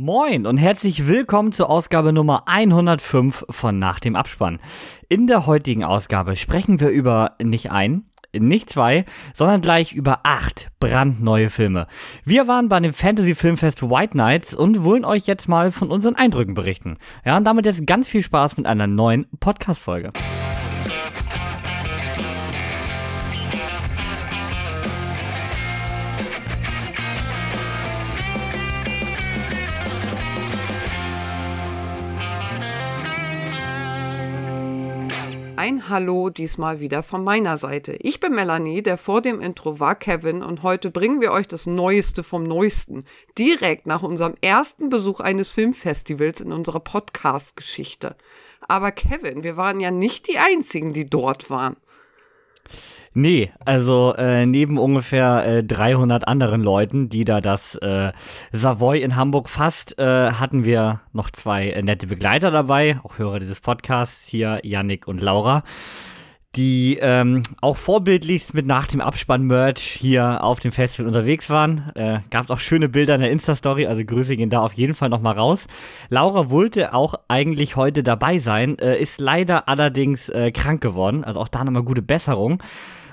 Moin und herzlich willkommen zur Ausgabe Nummer 105 von Nach dem Abspann. In der heutigen Ausgabe sprechen wir über nicht ein, nicht zwei, sondern gleich über acht brandneue Filme. Wir waren bei dem Fantasy Filmfest White Nights und wollen euch jetzt mal von unseren Eindrücken berichten. Ja, und damit jetzt ganz viel Spaß mit einer neuen Podcast-Folge. Ein Hallo diesmal wieder von meiner Seite. Ich bin Melanie, der vor dem Intro war Kevin und heute bringen wir euch das Neueste vom Neuesten. Direkt nach unserem ersten Besuch eines Filmfestivals in unserer Podcast-Geschichte. Aber Kevin, wir waren ja nicht die einzigen, die dort waren. Nee, also äh, neben ungefähr äh, 300 anderen Leuten, die da das äh, Savoy in Hamburg fasst, äh, hatten wir noch zwei äh, nette Begleiter dabei, auch Hörer dieses Podcasts hier, Yannick und Laura, die ähm, auch vorbildlichst mit nach dem Abspann-Merch hier auf dem Festival unterwegs waren. Äh, Gab es auch schöne Bilder in der Insta-Story, also Grüße gehen da auf jeden Fall nochmal raus. Laura wollte auch eigentlich heute dabei sein, äh, ist leider allerdings krank geworden, also auch da nochmal gute Besserung.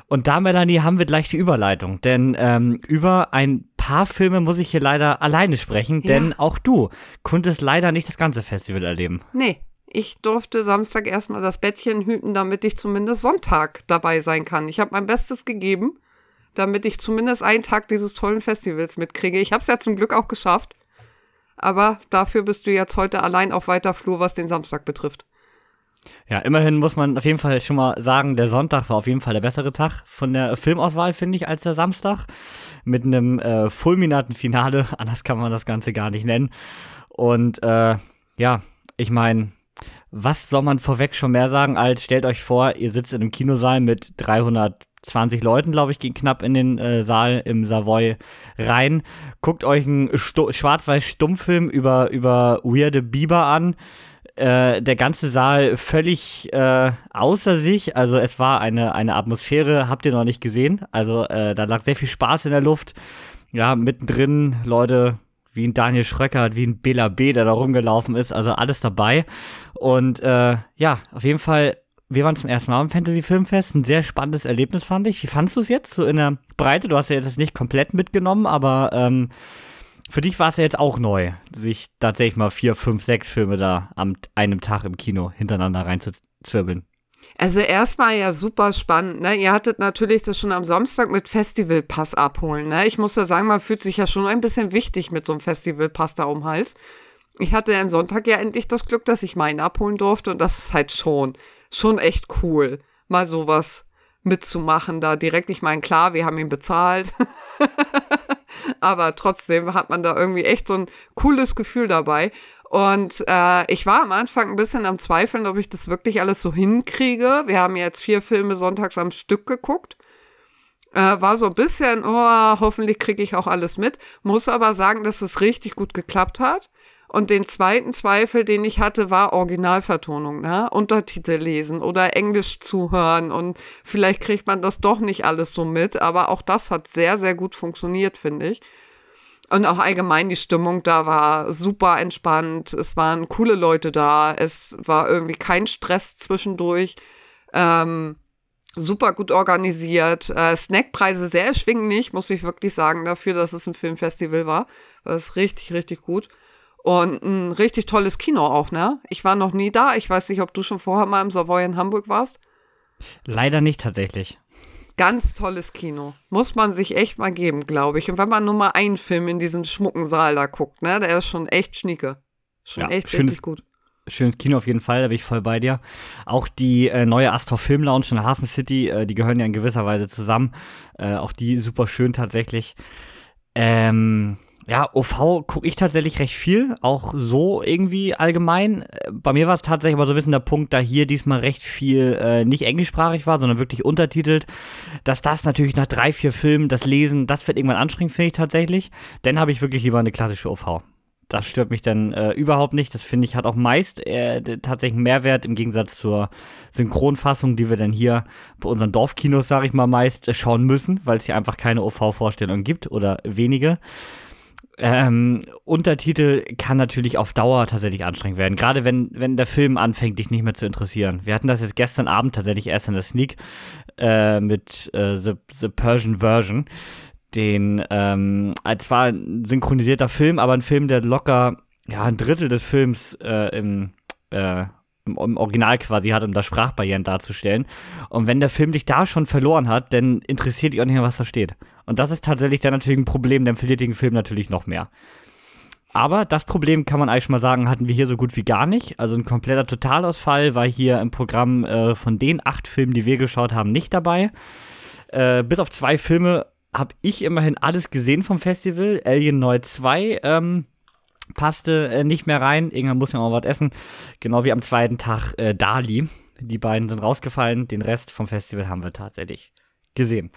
Und da, Melanie, haben wir gleich die Überleitung. Denn ähm, über ein paar Filme muss ich hier leider alleine sprechen, ja. denn auch du konntest leider nicht das ganze Festival erleben. Nee, ich durfte Samstag erstmal das Bettchen hüten, damit ich zumindest Sonntag dabei sein kann. Ich habe mein Bestes gegeben, damit ich zumindest einen Tag dieses tollen Festivals mitkriege. Ich habe es ja zum Glück auch geschafft. Aber dafür bist du jetzt heute allein auf weiter Flur, was den Samstag betrifft. Ja, immerhin muss man auf jeden Fall schon mal sagen, der Sonntag war auf jeden Fall der bessere Tag von der Filmauswahl, finde ich, als der Samstag. Mit einem äh, fulminaten Finale, anders kann man das Ganze gar nicht nennen. Und äh, ja, ich meine, was soll man vorweg schon mehr sagen, als stellt euch vor, ihr sitzt in einem Kinosaal mit 320 Leuten, glaube ich, gehen knapp in den äh, Saal im Savoy rein. Guckt euch einen Schwarz-Weiß-Stummfilm über, über weirde Biber an äh, der ganze Saal völlig äh, außer sich. Also es war eine, eine Atmosphäre, habt ihr noch nicht gesehen. Also äh, da lag sehr viel Spaß in der Luft. Ja, mittendrin Leute wie ein Daniel Schröckert, wie ein Bela B., der da rumgelaufen ist. Also alles dabei. Und äh, ja, auf jeden Fall wir waren zum ersten Mal im Fantasy Filmfest. Ein sehr spannendes Erlebnis, fand ich. Wie fandest du es jetzt so in der Breite? Du hast ja jetzt nicht komplett mitgenommen, aber ähm, für dich war es ja jetzt auch neu, sich tatsächlich mal vier, fünf, sechs Filme da am einem Tag im Kino hintereinander reinzuzwirbeln. Also erstmal ja super spannend. Ne? Ihr hattet natürlich das schon am Samstag mit Festivalpass abholen. Ne? Ich muss ja sagen, man fühlt sich ja schon ein bisschen wichtig mit so einem Festivalpass da um den Hals. Ich hatte am Sonntag ja endlich das Glück, dass ich meinen abholen durfte und das ist halt schon, schon echt cool, mal sowas mitzumachen da direkt. Ich meine, klar, wir haben ihn bezahlt. aber trotzdem hat man da irgendwie echt so ein cooles Gefühl dabei. Und äh, ich war am Anfang ein bisschen am Zweifeln, ob ich das wirklich alles so hinkriege. Wir haben jetzt vier Filme sonntags am Stück geguckt. Äh, war so ein bisschen, oh, hoffentlich kriege ich auch alles mit. Muss aber sagen, dass es richtig gut geklappt hat. Und den zweiten Zweifel, den ich hatte, war Originalvertonung, ne? Untertitel lesen oder Englisch zuhören und vielleicht kriegt man das doch nicht alles so mit, aber auch das hat sehr, sehr gut funktioniert, finde ich. Und auch allgemein die Stimmung da war super entspannt. Es waren coole Leute da. Es war irgendwie kein Stress zwischendurch. Ähm, super gut organisiert. Äh, Snackpreise sehr erschwinglich, muss ich wirklich sagen, dafür, dass es ein Filmfestival war. War es richtig, richtig gut. Und ein richtig tolles Kino auch, ne? Ich war noch nie da. Ich weiß nicht, ob du schon vorher mal im Savoy in Hamburg warst. Leider nicht tatsächlich. Ganz tolles Kino. Muss man sich echt mal geben, glaube ich. Und wenn man nur mal einen Film in diesen schmucken Saal da guckt, ne? Der ist schon echt schnieke. Schon ja, echt schönes, richtig gut. Schönes Kino auf jeden Fall, da bin ich voll bei dir. Auch die äh, neue Astor Film Lounge in Hafen City, äh, die gehören ja in gewisser Weise zusammen. Äh, auch die super schön tatsächlich. Ähm, ja, OV gucke ich tatsächlich recht viel, auch so irgendwie allgemein. Bei mir war es tatsächlich aber so ein bisschen der Punkt, da hier diesmal recht viel äh, nicht englischsprachig war, sondern wirklich untertitelt, dass das natürlich nach drei, vier Filmen, das Lesen, das wird irgendwann anstrengend, finde ich tatsächlich. Dann habe ich wirklich lieber eine klassische OV. Das stört mich dann äh, überhaupt nicht. Das finde ich hat auch meist äh, tatsächlich einen Mehrwert im Gegensatz zur Synchronfassung, die wir dann hier bei unseren Dorfkinos, sage ich mal, meist äh, schauen müssen, weil es hier einfach keine OV-Vorstellung gibt oder wenige. Ähm, Untertitel kann natürlich auf Dauer tatsächlich anstrengend werden. Gerade wenn, wenn der Film anfängt, dich nicht mehr zu interessieren. Wir hatten das jetzt gestern Abend tatsächlich erst in der Sneak äh, mit äh, The, The Persian Version. Den, ähm, zwar ein synchronisierter Film, aber ein Film, der locker ja, ein Drittel des Films äh, im, äh, im, im, Original quasi hat, um da Sprachbarrieren darzustellen. Und wenn der Film dich da schon verloren hat, dann interessiert dich auch nicht mehr, was da steht. Und das ist tatsächlich dann natürlich ein Problem, dann verliert den Film natürlich noch mehr. Aber das Problem kann man eigentlich schon mal sagen, hatten wir hier so gut wie gar nicht. Also ein kompletter Totalausfall war hier im Programm äh, von den acht Filmen, die wir geschaut haben, nicht dabei. Äh, bis auf zwei Filme habe ich immerhin alles gesehen vom Festival. Alien Neu 2 ähm, passte äh, nicht mehr rein. Irgendwann muss ja auch was essen. Genau wie am zweiten Tag äh, Dali. Die beiden sind rausgefallen. Den Rest vom Festival haben wir tatsächlich gesehen.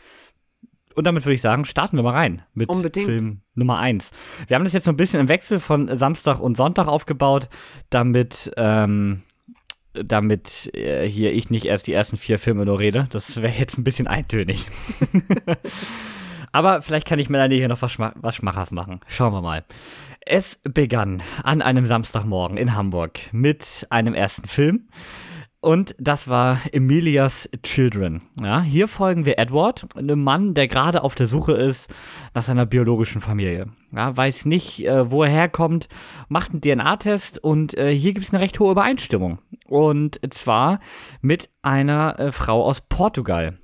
Und damit würde ich sagen, starten wir mal rein mit Unbedingt. Film Nummer 1. Wir haben das jetzt so ein bisschen im Wechsel von Samstag und Sonntag aufgebaut, damit, ähm, damit äh, hier ich nicht erst die ersten vier Filme nur rede. Das wäre jetzt ein bisschen eintönig. Aber vielleicht kann ich Melanie hier noch was, schma was schmackhaft machen. Schauen wir mal. Es begann an einem Samstagmorgen in Hamburg mit einem ersten Film. Und das war Emilias Children. Ja, hier folgen wir Edward, einem Mann, der gerade auf der Suche ist nach seiner biologischen Familie. Ja, weiß nicht, äh, wo er herkommt, macht einen DNA-Test und äh, hier gibt es eine recht hohe Übereinstimmung. Und zwar mit einer äh, Frau aus Portugal.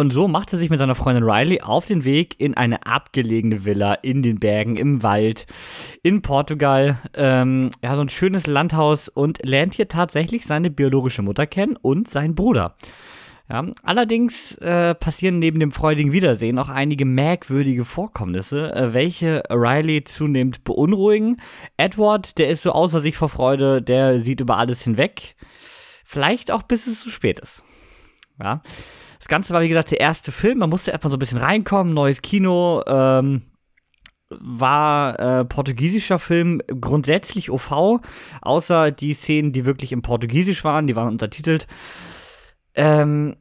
Und so macht er sich mit seiner Freundin Riley auf den Weg in eine abgelegene Villa in den Bergen, im Wald, in Portugal. Ähm, ja, so ein schönes Landhaus und lernt hier tatsächlich seine biologische Mutter kennen und seinen Bruder. Ja, allerdings äh, passieren neben dem freudigen Wiedersehen auch einige merkwürdige Vorkommnisse, äh, welche Riley zunehmend beunruhigen. Edward, der ist so außer sich vor Freude, der sieht über alles hinweg. Vielleicht auch bis es zu spät ist. Ja. Ganze war, wie gesagt, der erste Film. Man musste erstmal so ein bisschen reinkommen, neues Kino. Ähm, war äh, portugiesischer Film, grundsätzlich OV, außer die Szenen, die wirklich im Portugiesisch waren, die waren untertitelt. Ähm,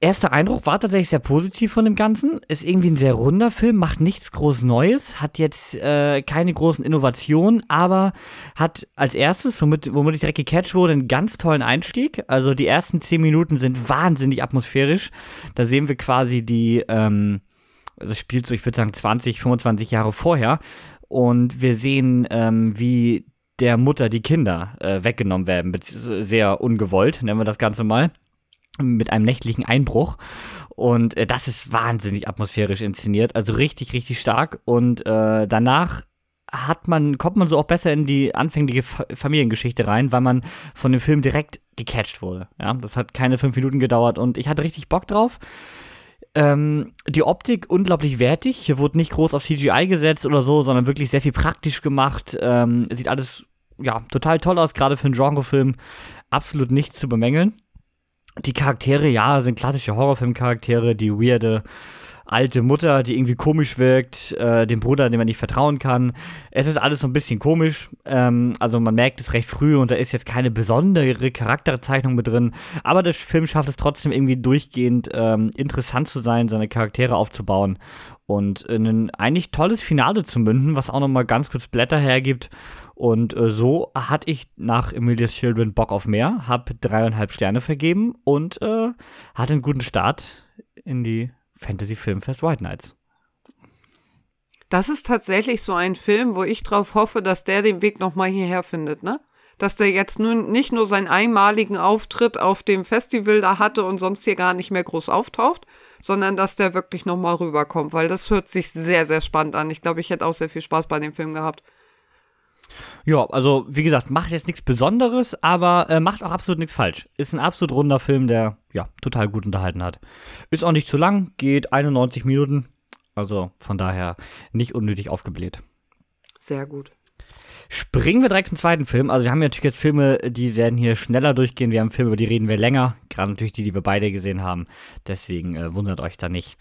erster Eindruck war tatsächlich sehr positiv von dem Ganzen. Ist irgendwie ein sehr runder Film, macht nichts groß Neues, hat jetzt äh, keine großen Innovationen, aber hat als erstes, womit, womit ich direkt gecatcht wurde, einen ganz tollen Einstieg. Also die ersten zehn Minuten sind wahnsinnig atmosphärisch. Da sehen wir quasi die, ähm, also spielt so, ich würde sagen, 20, 25 Jahre vorher. Und wir sehen, ähm, wie der Mutter die Kinder äh, weggenommen werden, sehr ungewollt, nennen wir das Ganze mal mit einem nächtlichen Einbruch. Und äh, das ist wahnsinnig atmosphärisch inszeniert, also richtig, richtig stark. Und äh, danach hat man, kommt man so auch besser in die anfängliche Fa Familiengeschichte rein, weil man von dem Film direkt gecatcht wurde. Ja, das hat keine fünf Minuten gedauert und ich hatte richtig Bock drauf. Ähm, die Optik unglaublich wertig. Hier wurde nicht groß auf CGI gesetzt oder so, sondern wirklich sehr viel praktisch gemacht. Ähm, sieht alles ja total toll aus, gerade für einen Genrefilm. Absolut nichts zu bemängeln die Charaktere, ja, sind klassische Horrorfilm-Charaktere, die weirde alte Mutter, die irgendwie komisch wirkt, äh, dem Bruder, dem man nicht vertrauen kann. Es ist alles so ein bisschen komisch. Ähm, also man merkt es recht früh und da ist jetzt keine besondere Charakterzeichnung mit drin. Aber der Film schafft es trotzdem irgendwie durchgehend ähm, interessant zu sein, seine Charaktere aufzubauen und in ein eigentlich tolles Finale zu münden, was auch nochmal ganz kurz Blätter hergibt und äh, so hatte ich nach Emilia's Children Bock auf mehr, habe dreieinhalb Sterne vergeben und äh, hatte einen guten Start in die Fantasy Filmfest White Nights. Das ist tatsächlich so ein Film, wo ich drauf hoffe, dass der den Weg nochmal hierher findet, ne? Dass der jetzt nun nicht nur seinen einmaligen Auftritt auf dem Festival da hatte und sonst hier gar nicht mehr groß auftaucht, sondern dass der wirklich nochmal rüberkommt, weil das hört sich sehr, sehr spannend an. Ich glaube, ich hätte auch sehr viel Spaß bei dem Film gehabt. Ja, also wie gesagt, macht jetzt nichts Besonderes, aber äh, macht auch absolut nichts falsch. Ist ein absolut runder Film, der ja total gut unterhalten hat. Ist auch nicht zu lang, geht 91 Minuten. Also von daher nicht unnötig aufgebläht. Sehr gut. Springen wir direkt zum zweiten Film. Also wir haben ja natürlich jetzt Filme, die werden hier schneller durchgehen. Wir haben Filme, über die reden wir länger. Gerade natürlich die, die wir beide gesehen haben. Deswegen äh, wundert euch da nicht.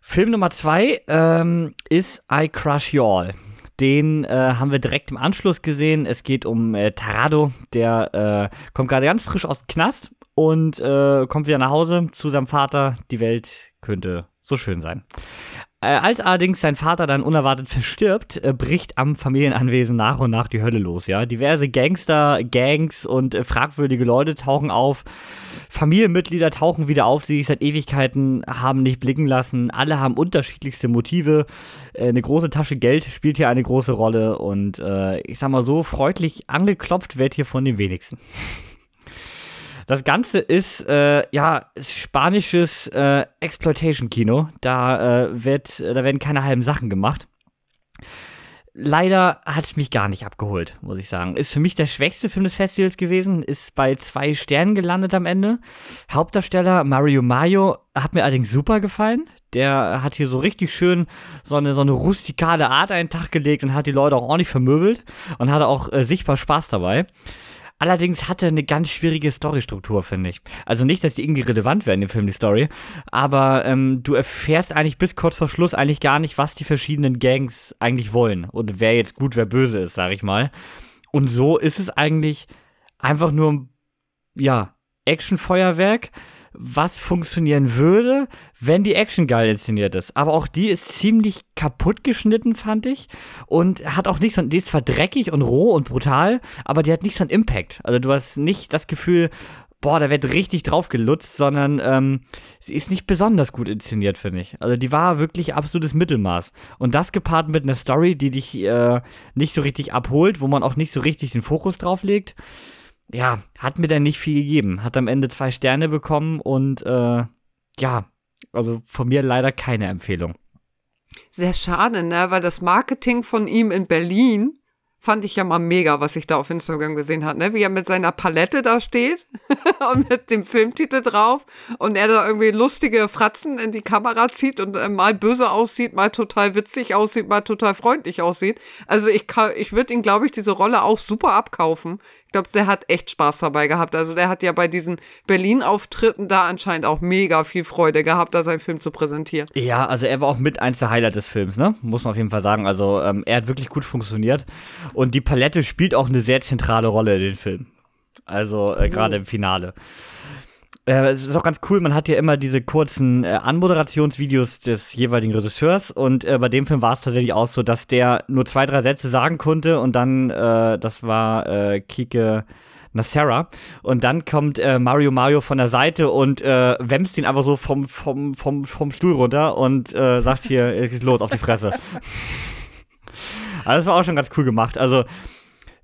Film Nummer zwei ähm, ist I Crush You All. Den äh, haben wir direkt im Anschluss gesehen. Es geht um äh, Tarado, der äh, kommt gerade ganz frisch aus dem Knast und äh, kommt wieder nach Hause zu seinem Vater. Die Welt könnte so schön sein. Äh, als allerdings sein Vater dann unerwartet verstirbt, äh, bricht am Familienanwesen nach und nach die Hölle los, ja. Diverse Gangster, Gangs und fragwürdige Leute tauchen auf. Familienmitglieder tauchen wieder auf, die sich seit Ewigkeiten haben nicht blicken lassen. Alle haben unterschiedlichste Motive. Äh, eine große Tasche Geld spielt hier eine große Rolle und äh, ich sag mal so, freundlich angeklopft wird hier von den wenigsten. Das Ganze ist äh, ja spanisches äh, Exploitation-Kino. Da äh, wird, da werden keine halben Sachen gemacht. Leider hat es mich gar nicht abgeholt, muss ich sagen. Ist für mich der schwächste Film des Festivals gewesen, ist bei zwei Sternen gelandet am Ende. Hauptdarsteller Mario Mayo hat mir allerdings super gefallen. Der hat hier so richtig schön so eine, so eine rustikale Art einen Tag gelegt und hat die Leute auch ordentlich vermöbelt und hatte auch äh, sichtbar Spaß dabei. Allerdings hat er eine ganz schwierige Storystruktur, finde ich. Also nicht, dass die irgendwie relevant wäre in dem Film, die Story, aber ähm, du erfährst eigentlich bis kurz vor Schluss eigentlich gar nicht, was die verschiedenen Gangs eigentlich wollen und wer jetzt gut, wer böse ist, sag ich mal. Und so ist es eigentlich einfach nur, ja, Actionfeuerwerk was funktionieren würde, wenn die Action geil inszeniert ist. Aber auch die ist ziemlich kaputt geschnitten, fand ich. Und hat auch nichts so, die ist zwar dreckig und roh und brutal, aber die hat nichts an Impact. Also du hast nicht das Gefühl, boah, da wird richtig drauf gelutzt, sondern ähm, sie ist nicht besonders gut inszeniert, finde ich. Also die war wirklich absolutes Mittelmaß. Und das gepaart mit einer Story, die dich äh, nicht so richtig abholt, wo man auch nicht so richtig den Fokus drauf legt ja, hat mir dann nicht viel gegeben. Hat am Ende zwei Sterne bekommen und äh, ja, also von mir leider keine Empfehlung. Sehr schade, ne? Weil das Marketing von ihm in Berlin fand ich ja mal mega, was ich da auf Instagram gesehen habe, ne? Wie er mit seiner Palette da steht und mit dem Filmtitel drauf und er da irgendwie lustige Fratzen in die Kamera zieht und äh, mal böse aussieht, mal total witzig aussieht, mal total freundlich aussieht. Also ich ich würde ihn, glaube ich, diese Rolle auch super abkaufen. Ich glaube, der hat echt Spaß dabei gehabt. Also der hat ja bei diesen Berlin-Auftritten da anscheinend auch mega viel Freude gehabt, da seinen Film zu präsentieren. Ja, also er war auch mit eins der Highlights des Films, ne? Muss man auf jeden Fall sagen. Also ähm, er hat wirklich gut funktioniert. Und die Palette spielt auch eine sehr zentrale Rolle in den Film. Also äh, gerade im Finale. Äh, es ist auch ganz cool, man hat ja immer diese kurzen äh, Anmoderationsvideos des jeweiligen Regisseurs und äh, bei dem Film war es tatsächlich auch so, dass der nur zwei, drei Sätze sagen konnte und dann, äh, das war äh, Kike Nasera und dann kommt Mario Mario von der Seite und äh, wämst ihn einfach so vom, vom, vom, vom Stuhl runter und sagt hier, es ist los, auf die Fresse. also das war auch schon ganz cool gemacht. Also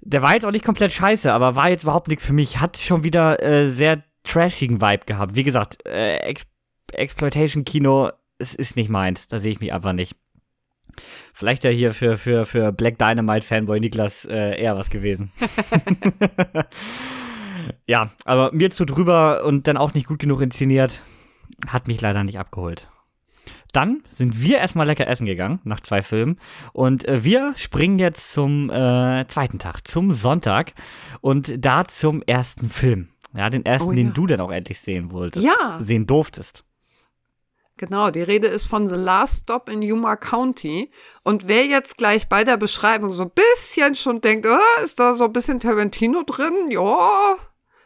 der war jetzt auch nicht komplett scheiße, aber war jetzt überhaupt nichts für mich. Hat schon wieder äh, sehr trashigen Vibe gehabt. Wie gesagt, äh, Ex Exploitation-Kino, es ist nicht meins. Da sehe ich mich einfach nicht. Vielleicht ja hier für, für, für Black Dynamite-Fanboy Niklas äh, eher was gewesen. ja, aber mir zu drüber und dann auch nicht gut genug inszeniert, hat mich leider nicht abgeholt. Dann sind wir erstmal lecker essen gegangen, nach zwei Filmen. Und äh, wir springen jetzt zum äh, zweiten Tag, zum Sonntag. Und da zum ersten Film. Ja, den ersten, oh, ja. den du dann auch endlich sehen wolltest. Ja. Sehen durftest. Genau, die Rede ist von The Last Stop in Yuma County. Und wer jetzt gleich bei der Beschreibung so ein bisschen schon denkt, oh, ist da so ein bisschen Tarantino drin? Ja,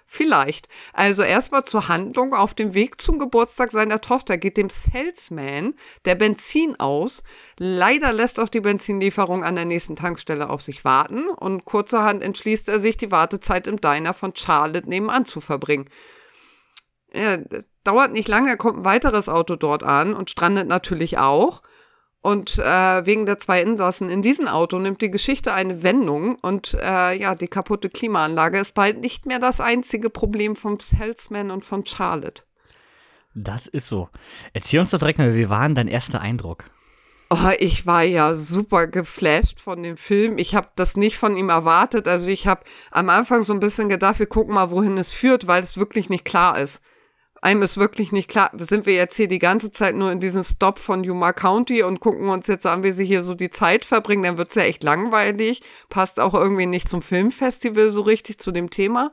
Vielleicht. Also erstmal zur Handlung. Auf dem Weg zum Geburtstag seiner Tochter geht dem Salesman der Benzin aus. Leider lässt auch die Benzinlieferung an der nächsten Tankstelle auf sich warten und kurzerhand entschließt er sich, die Wartezeit im Diner von Charlotte nebenan zu verbringen. Ja, dauert nicht lange, kommt ein weiteres Auto dort an und strandet natürlich auch. Und äh, wegen der zwei Insassen in diesem Auto nimmt die Geschichte eine Wendung und äh, ja, die kaputte Klimaanlage ist bald nicht mehr das einzige Problem vom Salesman und von Charlotte. Das ist so. Erzähl uns doch direkt mal, wie war denn dein erster Eindruck? Oh, ich war ja super geflasht von dem Film. Ich habe das nicht von ihm erwartet. Also ich habe am Anfang so ein bisschen gedacht, wir gucken mal, wohin es führt, weil es wirklich nicht klar ist einem ist wirklich nicht klar, sind wir jetzt hier die ganze Zeit nur in diesem Stop von Yuma County und gucken uns jetzt an, wie sie hier so die Zeit verbringen, dann wird es ja echt langweilig, passt auch irgendwie nicht zum Filmfestival so richtig zu dem Thema.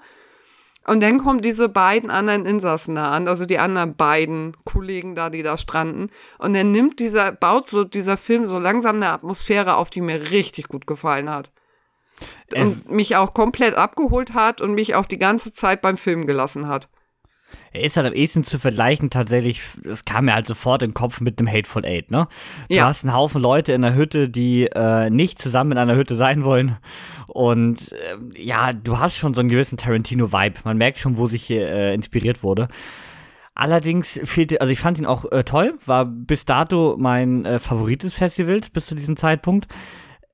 Und dann kommen diese beiden anderen Insassen da an, also die anderen beiden Kollegen da, die da stranden. Und dann nimmt dieser, baut so dieser Film so langsam eine Atmosphäre auf, die mir richtig gut gefallen hat. Und ähm. mich auch komplett abgeholt hat und mich auch die ganze Zeit beim Film gelassen hat. Er ist halt am ehesten zu vergleichen tatsächlich, es kam mir halt sofort in den Kopf mit dem Hateful Eight, ne? Du Ja. hast einen Haufen Leute in einer Hütte, die äh, nicht zusammen in einer Hütte sein wollen. Und äh, ja, du hast schon so einen gewissen Tarantino-Vibe. Man merkt schon, wo sich hier äh, inspiriert wurde. Allerdings fehlte, also ich fand ihn auch äh, toll, war bis dato mein äh, Favorit des Festivals bis zu diesem Zeitpunkt.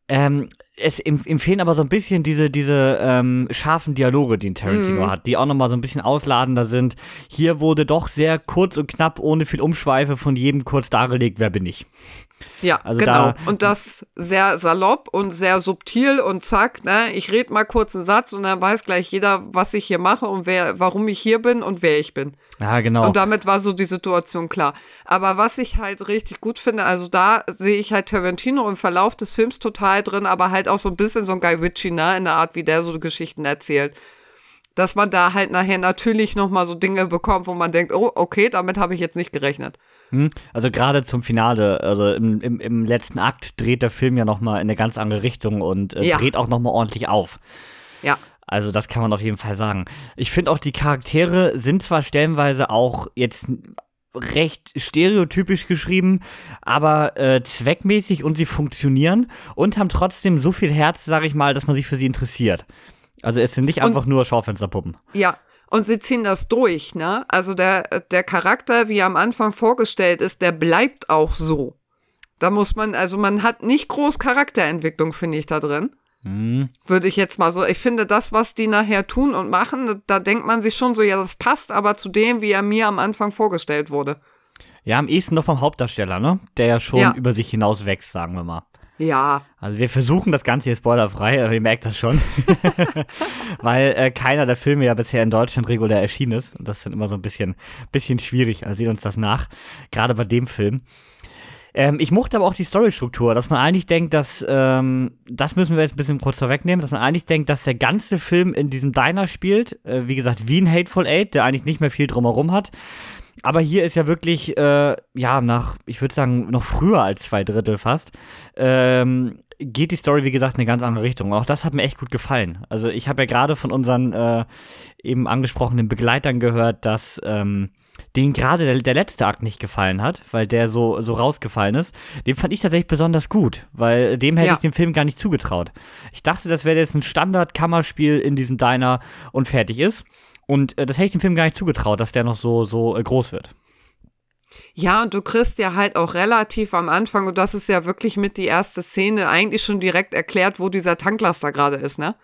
Ähm, es ihm, fehlen aber so ein bisschen diese, diese ähm, scharfen Dialoge, die ein Tarantino Mhm. hat, die auch nochmal so ein bisschen ausladender sind. Hier wurde doch sehr kurz und knapp, ohne viel Umschweife von jedem kurz dargelegt, wer bin ich. Ja, Also genau. da- und das sehr salopp und sehr subtil und zack, ne? Ich rede mal kurz einen Satz und dann weiß gleich jeder, was ich hier mache und wer, warum ich hier bin und wer ich bin. Ja, genau. Und damit war so die Situation klar. Aber was ich halt richtig gut finde, also da sehe ich halt Tarantino im Verlauf des Films total drin, aber halt auch so ein bisschen so ein Guy Ritchie, ne, in der Art, wie der so Geschichten erzählt. Dass man da halt nachher natürlich nochmal so Dinge bekommt, wo man denkt, oh, okay, damit habe ich jetzt nicht gerechnet. Hm? Also gerade zum Finale, also im, im, im letzten Akt dreht der Film ja nochmal in eine ganz andere Richtung und äh, Ja. dreht auch nochmal ordentlich auf. Ja. Also das kann man auf jeden Fall sagen. Ich finde auch, die Charaktere sind zwar stellenweise auch jetzt recht stereotypisch geschrieben, aber äh, zweckmäßig und sie funktionieren und haben trotzdem so viel Herz, sag ich mal, dass man sich für sie interessiert. Also es sind nicht Und- einfach nur Schaufensterpuppen. Ja, und sie ziehen das durch, ne? Also der, der Charakter, wie er am Anfang vorgestellt ist, der bleibt auch so. Da muss man, also man hat nicht groß Charakterentwicklung, finde ich, da drin. Hm. Würde ich jetzt mal so. Ich finde, das, was die nachher tun und machen, da denkt man sich schon so, ja, das passt aber zu dem, wie er mir am Anfang vorgestellt wurde. Ja, am ehesten noch vom Hauptdarsteller, ne? Der ja schon Ja. über sich hinaus wächst, sagen wir mal. Ja, Also wir versuchen das Ganze hier spoilerfrei, aber ihr merkt das schon. Weil äh, keiner der Filme ja bisher in Deutschland regulär erschienen ist. Und das ist dann immer so ein bisschen, bisschen schwierig. Also seht uns das nach. Gerade bei dem Film. Ähm, ich mochte aber auch die Storystruktur, dass man eigentlich denkt, dass, ähm, das müssen wir jetzt ein bisschen kurz vorwegnehmen, dass man eigentlich denkt, dass der ganze Film in diesem Diner spielt. Äh, wie gesagt, wie ein Hateful Eight, der eigentlich nicht mehr viel drumherum hat. Aber hier ist ja wirklich, äh, ja, nach, ich würde sagen, noch früher als zwei Drittel fast, ähm, geht die Story, wie gesagt, in eine ganz andere Richtung. Auch das hat mir echt gut gefallen. Also ich habe ja gerade von unseren äh, eben angesprochenen Begleitern gehört, dass ähm, denen gerade der, der letzte Akt nicht gefallen hat, weil der so, so rausgefallen ist. Den fand ich tatsächlich besonders gut, weil dem hätte Ja. ich dem Film gar nicht zugetraut. Ich dachte, das wäre jetzt ein Standard-Kammerspiel in diesem Diner und fertig ist. Und äh, das hätte ich dem Film gar nicht zugetraut, dass der noch so, so äh, groß wird. Ja, und du kriegst ja halt auch relativ am Anfang, und das ist ja wirklich mit die erste Szene, eigentlich schon direkt erklärt, wo dieser Tanklaster gerade ist, ne?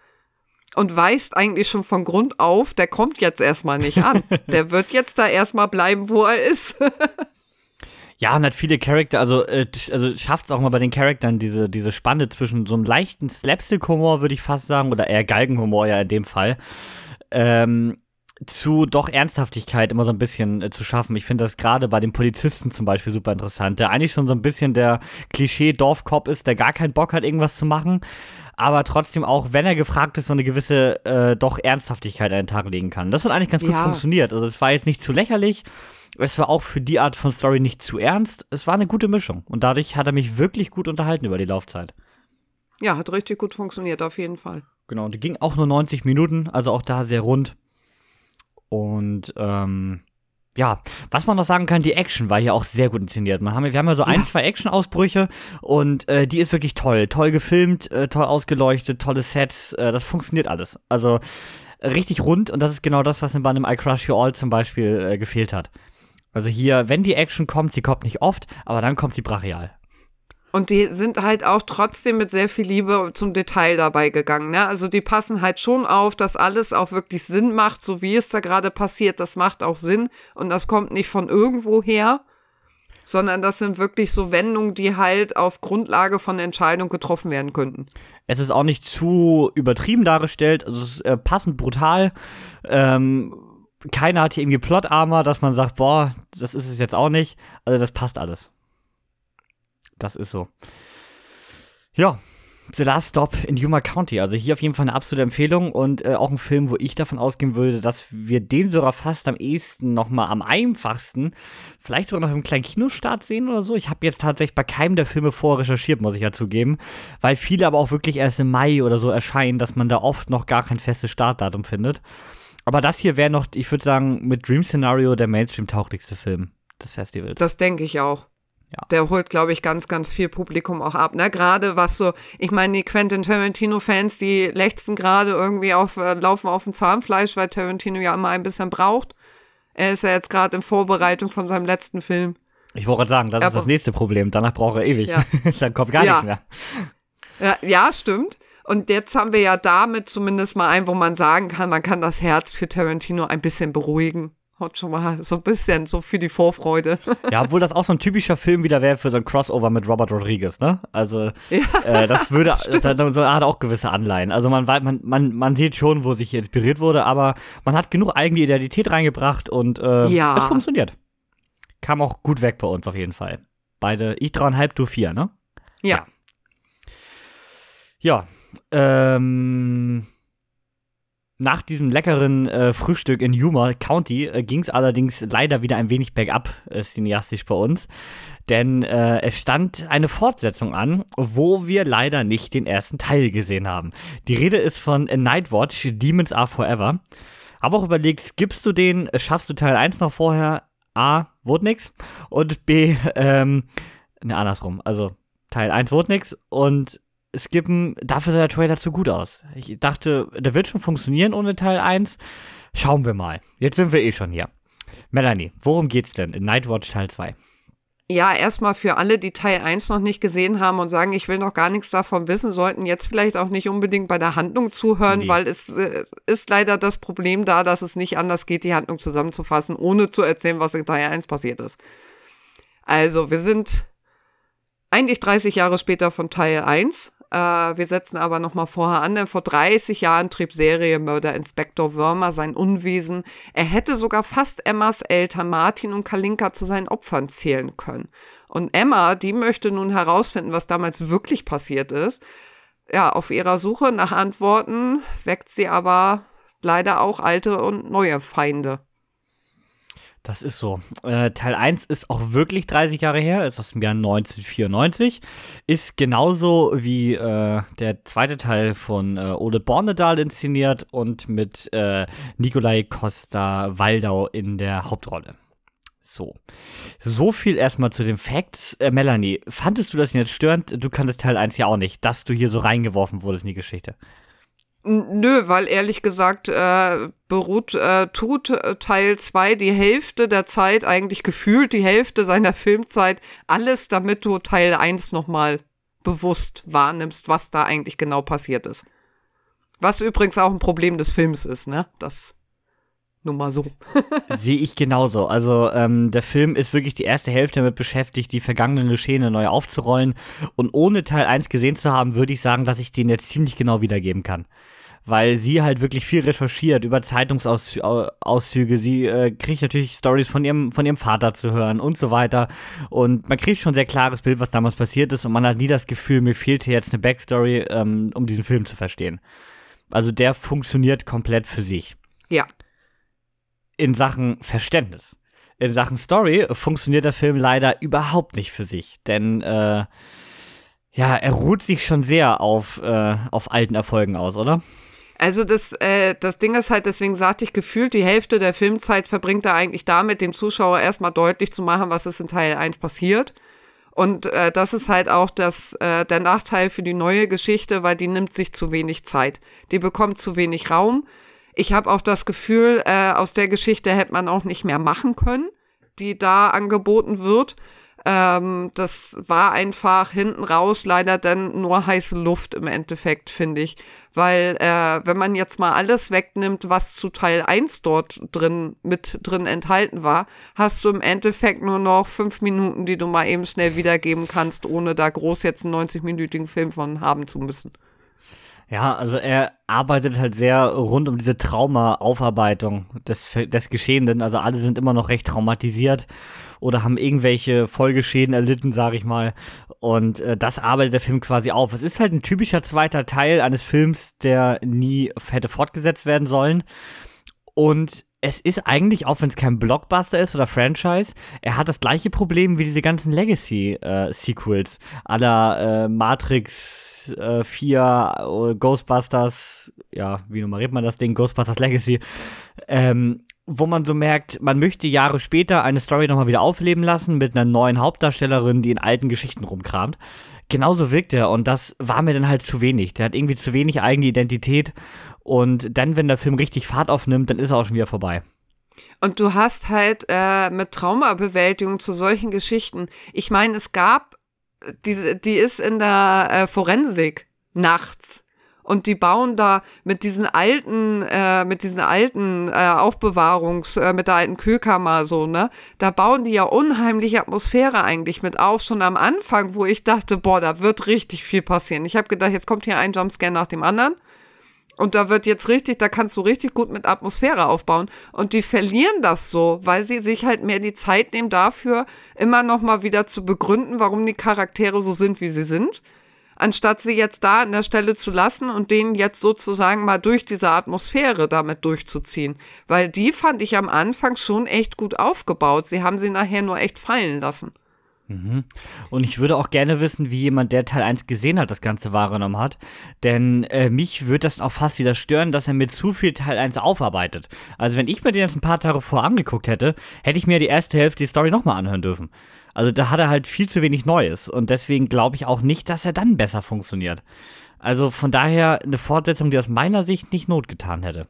Und weißt eigentlich schon von Grund auf, der kommt jetzt erstmal nicht an. Der wird jetzt da erstmal bleiben, wo er ist. Ja, und hat viele Charakter, also, äh, also schafft es auch mal bei den Charakteren diese, diese Spanne zwischen so einem leichten Slapstick-Humor, würde ich fast sagen, oder eher Galgenhumor ja in dem Fall, ähm, zu doch Ernsthaftigkeit immer so ein bisschen äh, zu schaffen. Ich finde das gerade bei den Polizisten zum Beispiel super interessant, der eigentlich schon so ein bisschen der Klischee-Dorfkopf ist, der gar keinen Bock hat, irgendwas zu machen, aber trotzdem auch, wenn er gefragt ist, so eine gewisse äh, doch Ernsthaftigkeit an den Tag legen kann. Das hat eigentlich ganz gut Ja. funktioniert. Also es war jetzt nicht zu lächerlich, es war auch für die Art von Story nicht zu ernst. Es war eine gute Mischung. Und dadurch hat er mich wirklich gut unterhalten über die Laufzeit. ja, hat richtig gut funktioniert, auf jeden Fall. Genau, und die ging auch nur 90 Minuten, also auch da sehr rund. Und ähm, ja, was man noch sagen kann, die Action war hier auch sehr gut inszeniert. Man haben, wir haben ja so ein, Ja. zwei Action-Ausbrüche und äh, die ist wirklich toll. Toll gefilmt, äh, toll ausgeleuchtet, tolle Sets, äh, das funktioniert alles. Also richtig rund und das ist genau das, was mir bei einem I Crush You All zum Beispiel äh, gefehlt hat. Also hier, wenn die Action kommt, sie kommt nicht oft, aber dann kommt sie brachial. Und die sind halt auch trotzdem mit sehr viel Liebe zum Detail dabei gegangen. Ne? Also die passen halt schon auf, dass alles auch wirklich Sinn macht, so wie es da gerade passiert. Das macht auch Sinn und das kommt nicht von irgendwo her, sondern das sind wirklich so Wendungen, die halt auf Grundlage von Entscheidungen getroffen werden könnten. Es ist auch nicht zu übertrieben dargestellt, also es ist äh, passend brutal. Ähm, keiner hat hier irgendwie Plot-Armor, dass man sagt, boah, das ist es jetzt auch nicht. Also das passt alles. Das ist so. Ja, The Last Stop in Yuma County. Also hier auf jeden Fall eine absolute Empfehlung und äh, auch ein Film, wo ich davon ausgehen würde, dass wir den sogar fast am ehesten nochmal am einfachsten, vielleicht sogar noch im kleinen Kinostart sehen oder so. Ich habe jetzt tatsächlich bei keinem der Filme vorher recherchiert, muss ich ja zugeben, weil viele aber auch wirklich erst im Mai oder so erscheinen, dass man da oft noch gar kein festes Startdatum findet. Aber das hier wäre noch, ich würde sagen, mit Dream Scenario der Mainstream-tauglichste Film des Festivals. Das denke ich auch. Ja. Der holt, glaube ich, ganz, ganz viel Publikum auch ab. Ne? Gerade was so, ich meine, die Quentin Tarantino-Fans, die lechzen gerade irgendwie auf, äh, laufen auf dem Zahnfleisch, weil Tarantino ja immer ein bisschen braucht. Er ist ja jetzt gerade in Vorbereitung von seinem letzten Film. Ich wollte sagen, das Aber, ist das nächste Problem. Danach braucht er ewig. Ja. Dann kommt gar ja. nichts mehr. Ja, ja, stimmt. Und jetzt haben wir ja damit zumindest mal einen, wo man sagen kann, man kann das Herz für Tarantino ein bisschen beruhigen. Haut schon mal so ein bisschen so für die Vorfreude. Ja, obwohl das auch so ein typischer Film wieder wäre für so ein Crossover mit Robert Rodriguez, ne? Also, ja, äh, das würde, das hat, auch gewisse Anleihen. Also, man, man, man, man sieht schon, wo sich inspiriert wurde, aber man hat genug eigene Identität reingebracht und äh, ja. es funktioniert. Kam auch gut weg bei uns auf jeden Fall. Beide, ich dreieinhalb, du vier, ne? Ja. Ja. ja ähm nach diesem leckeren äh, Frühstück in Yuma County äh, ging es allerdings leider wieder ein wenig bergab, äh, cineastisch bei uns. Denn äh, es stand eine Fortsetzung an, wo wir leider nicht den ersten Teil gesehen haben. Die Rede ist von A Nightwatch, Demons Are Forever. Aber auch überlegt, gibst du den, schaffst du Teil 1 noch vorher? A, wurde nix. Und B, ähm, ne, andersrum. Also Teil 1 wurde nix und skippen, dafür sah der Trailer zu gut aus. Ich dachte, der wird schon funktionieren ohne Teil 1. Schauen wir mal. Jetzt sind wir eh schon hier. Melanie, worum geht's denn in Nightwatch Teil 2? Ja, erstmal für alle, die Teil 1 noch nicht gesehen haben und sagen, ich will noch gar nichts davon wissen, sollten jetzt vielleicht auch nicht unbedingt bei der Handlung zuhören, nee. weil es äh, ist leider das Problem da, dass es nicht anders geht, die Handlung zusammenzufassen, ohne zu erzählen, was in Teil 1 passiert ist. Also, wir sind eigentlich 30 Jahre später von Teil 1 äh, wir setzen aber nochmal vorher an, denn vor 30 Jahren trieb Serienmörder Inspektor Würmer sein Unwesen. Er hätte sogar fast Emmas Eltern Martin und Kalinka zu seinen Opfern zählen können. Und Emma, die möchte nun herausfinden, was damals wirklich passiert ist. Ja, auf ihrer Suche nach Antworten weckt sie aber leider auch alte und neue Feinde. Das ist so. Äh, Teil 1 ist auch wirklich 30 Jahre her, ist aus dem Jahr 1994. Ist genauso wie äh, der zweite Teil von äh, Ole Bornedal inszeniert und mit äh, Nikolai Costa Waldau in der Hauptrolle. So. So viel erstmal zu den Facts. Äh, Melanie, fandest du das jetzt störend? Du kanntest Teil 1 ja auch nicht, dass du hier so reingeworfen wurdest in die Geschichte. Nö, weil ehrlich gesagt äh, beruht, äh, tut äh, Teil 2 die Hälfte der Zeit, eigentlich gefühlt die Hälfte seiner Filmzeit, alles, damit du Teil 1 nochmal bewusst wahrnimmst, was da eigentlich genau passiert ist. Was übrigens auch ein Problem des Films ist, ne? Das nur mal so. Sehe ich genauso. Also ähm, der Film ist wirklich die erste Hälfte damit beschäftigt, die vergangenen Geschehene neu aufzurollen. Und ohne Teil 1 gesehen zu haben, würde ich sagen, dass ich den jetzt ziemlich genau wiedergeben kann weil sie halt wirklich viel recherchiert über Zeitungsauszüge. Sie äh, kriegt natürlich Stories von ihrem, von ihrem Vater zu hören und so weiter. Und man kriegt schon ein sehr klares Bild, was damals passiert ist. Und man hat nie das Gefühl, mir fehlte jetzt eine Backstory, ähm, um diesen Film zu verstehen. Also der funktioniert komplett für sich. Ja. In Sachen Verständnis. In Sachen Story funktioniert der Film leider überhaupt nicht für sich. Denn äh, ja, er ruht sich schon sehr auf, äh, auf alten Erfolgen aus, oder? Also das, äh, das Ding ist halt, deswegen sagte ich gefühlt, die Hälfte der Filmzeit verbringt er eigentlich damit, dem Zuschauer erstmal deutlich zu machen, was ist in Teil 1 passiert. Und äh, das ist halt auch das, äh, der Nachteil für die neue Geschichte, weil die nimmt sich zu wenig Zeit. Die bekommt zu wenig Raum. Ich habe auch das Gefühl, äh, aus der Geschichte hätte man auch nicht mehr machen können, die da angeboten wird. Ähm, das war einfach hinten raus leider dann nur heiße Luft im Endeffekt, finde ich. Weil äh, wenn man jetzt mal alles wegnimmt, was zu Teil 1 dort drin mit drin enthalten war, hast du im Endeffekt nur noch fünf Minuten, die du mal eben schnell wiedergeben kannst, ohne da groß jetzt einen 90-minütigen Film von haben zu müssen. Ja, also er arbeitet halt sehr rund um diese Trauma-Aufarbeitung des, des Geschehenen. Also alle sind immer noch recht traumatisiert oder haben irgendwelche Folgeschäden erlitten, sage ich mal. Und äh, das arbeitet der Film quasi auf. Es ist halt ein typischer zweiter Teil eines Films, der nie hätte fortgesetzt werden sollen. Und es ist eigentlich, auch wenn es kein Blockbuster ist oder Franchise, er hat das gleiche Problem wie diese ganzen Legacy-Sequels äh, aller äh, Matrix äh, 4, äh, Ghostbusters, ja, wie nummeriert man das Ding? Ghostbusters Legacy. Ähm, wo man so merkt, man möchte Jahre später eine Story nochmal wieder aufleben lassen mit einer neuen Hauptdarstellerin, die in alten Geschichten rumkramt. Genauso wirkt er und das war mir dann halt zu wenig. Der hat irgendwie zu wenig eigene Identität und dann, wenn der Film richtig Fahrt aufnimmt, dann ist er auch schon wieder vorbei. Und du hast halt äh, mit Traumabewältigung zu solchen Geschichten. Ich meine, es gab diese, die ist in der äh, Forensik nachts und die bauen da mit diesen alten, äh, mit diesen alten äh, Aufbewahrungs, äh, mit der alten Kühlkammer so, ne? Da bauen die ja unheimliche Atmosphäre eigentlich mit auf, schon am Anfang, wo ich dachte, boah, da wird richtig viel passieren. Ich habe gedacht, jetzt kommt hier ein Jumpscare nach dem anderen. Und da wird jetzt richtig, da kannst du richtig gut mit Atmosphäre aufbauen. Und die verlieren das so, weil sie sich halt mehr die Zeit nehmen dafür, immer noch mal wieder zu begründen, warum die Charaktere so sind, wie sie sind. Anstatt sie jetzt da an der Stelle zu lassen und denen jetzt sozusagen mal durch diese Atmosphäre damit durchzuziehen. Weil die fand ich am Anfang schon echt gut aufgebaut. Sie haben sie nachher nur echt fallen lassen. Mhm. Und ich würde auch gerne wissen, wie jemand, der Teil 1 gesehen hat, das Ganze wahrgenommen hat. Denn äh, mich würde das auch fast wieder stören, dass er mit zu viel Teil 1 aufarbeitet. Also wenn ich mir den jetzt ein paar Tage vor angeguckt hätte, hätte ich mir die erste Hälfte die Story nochmal anhören dürfen. Also da hat er halt viel zu wenig Neues. Und deswegen glaube ich auch nicht, dass er dann besser funktioniert. Also von daher eine Fortsetzung, die aus meiner Sicht nicht Not getan hätte.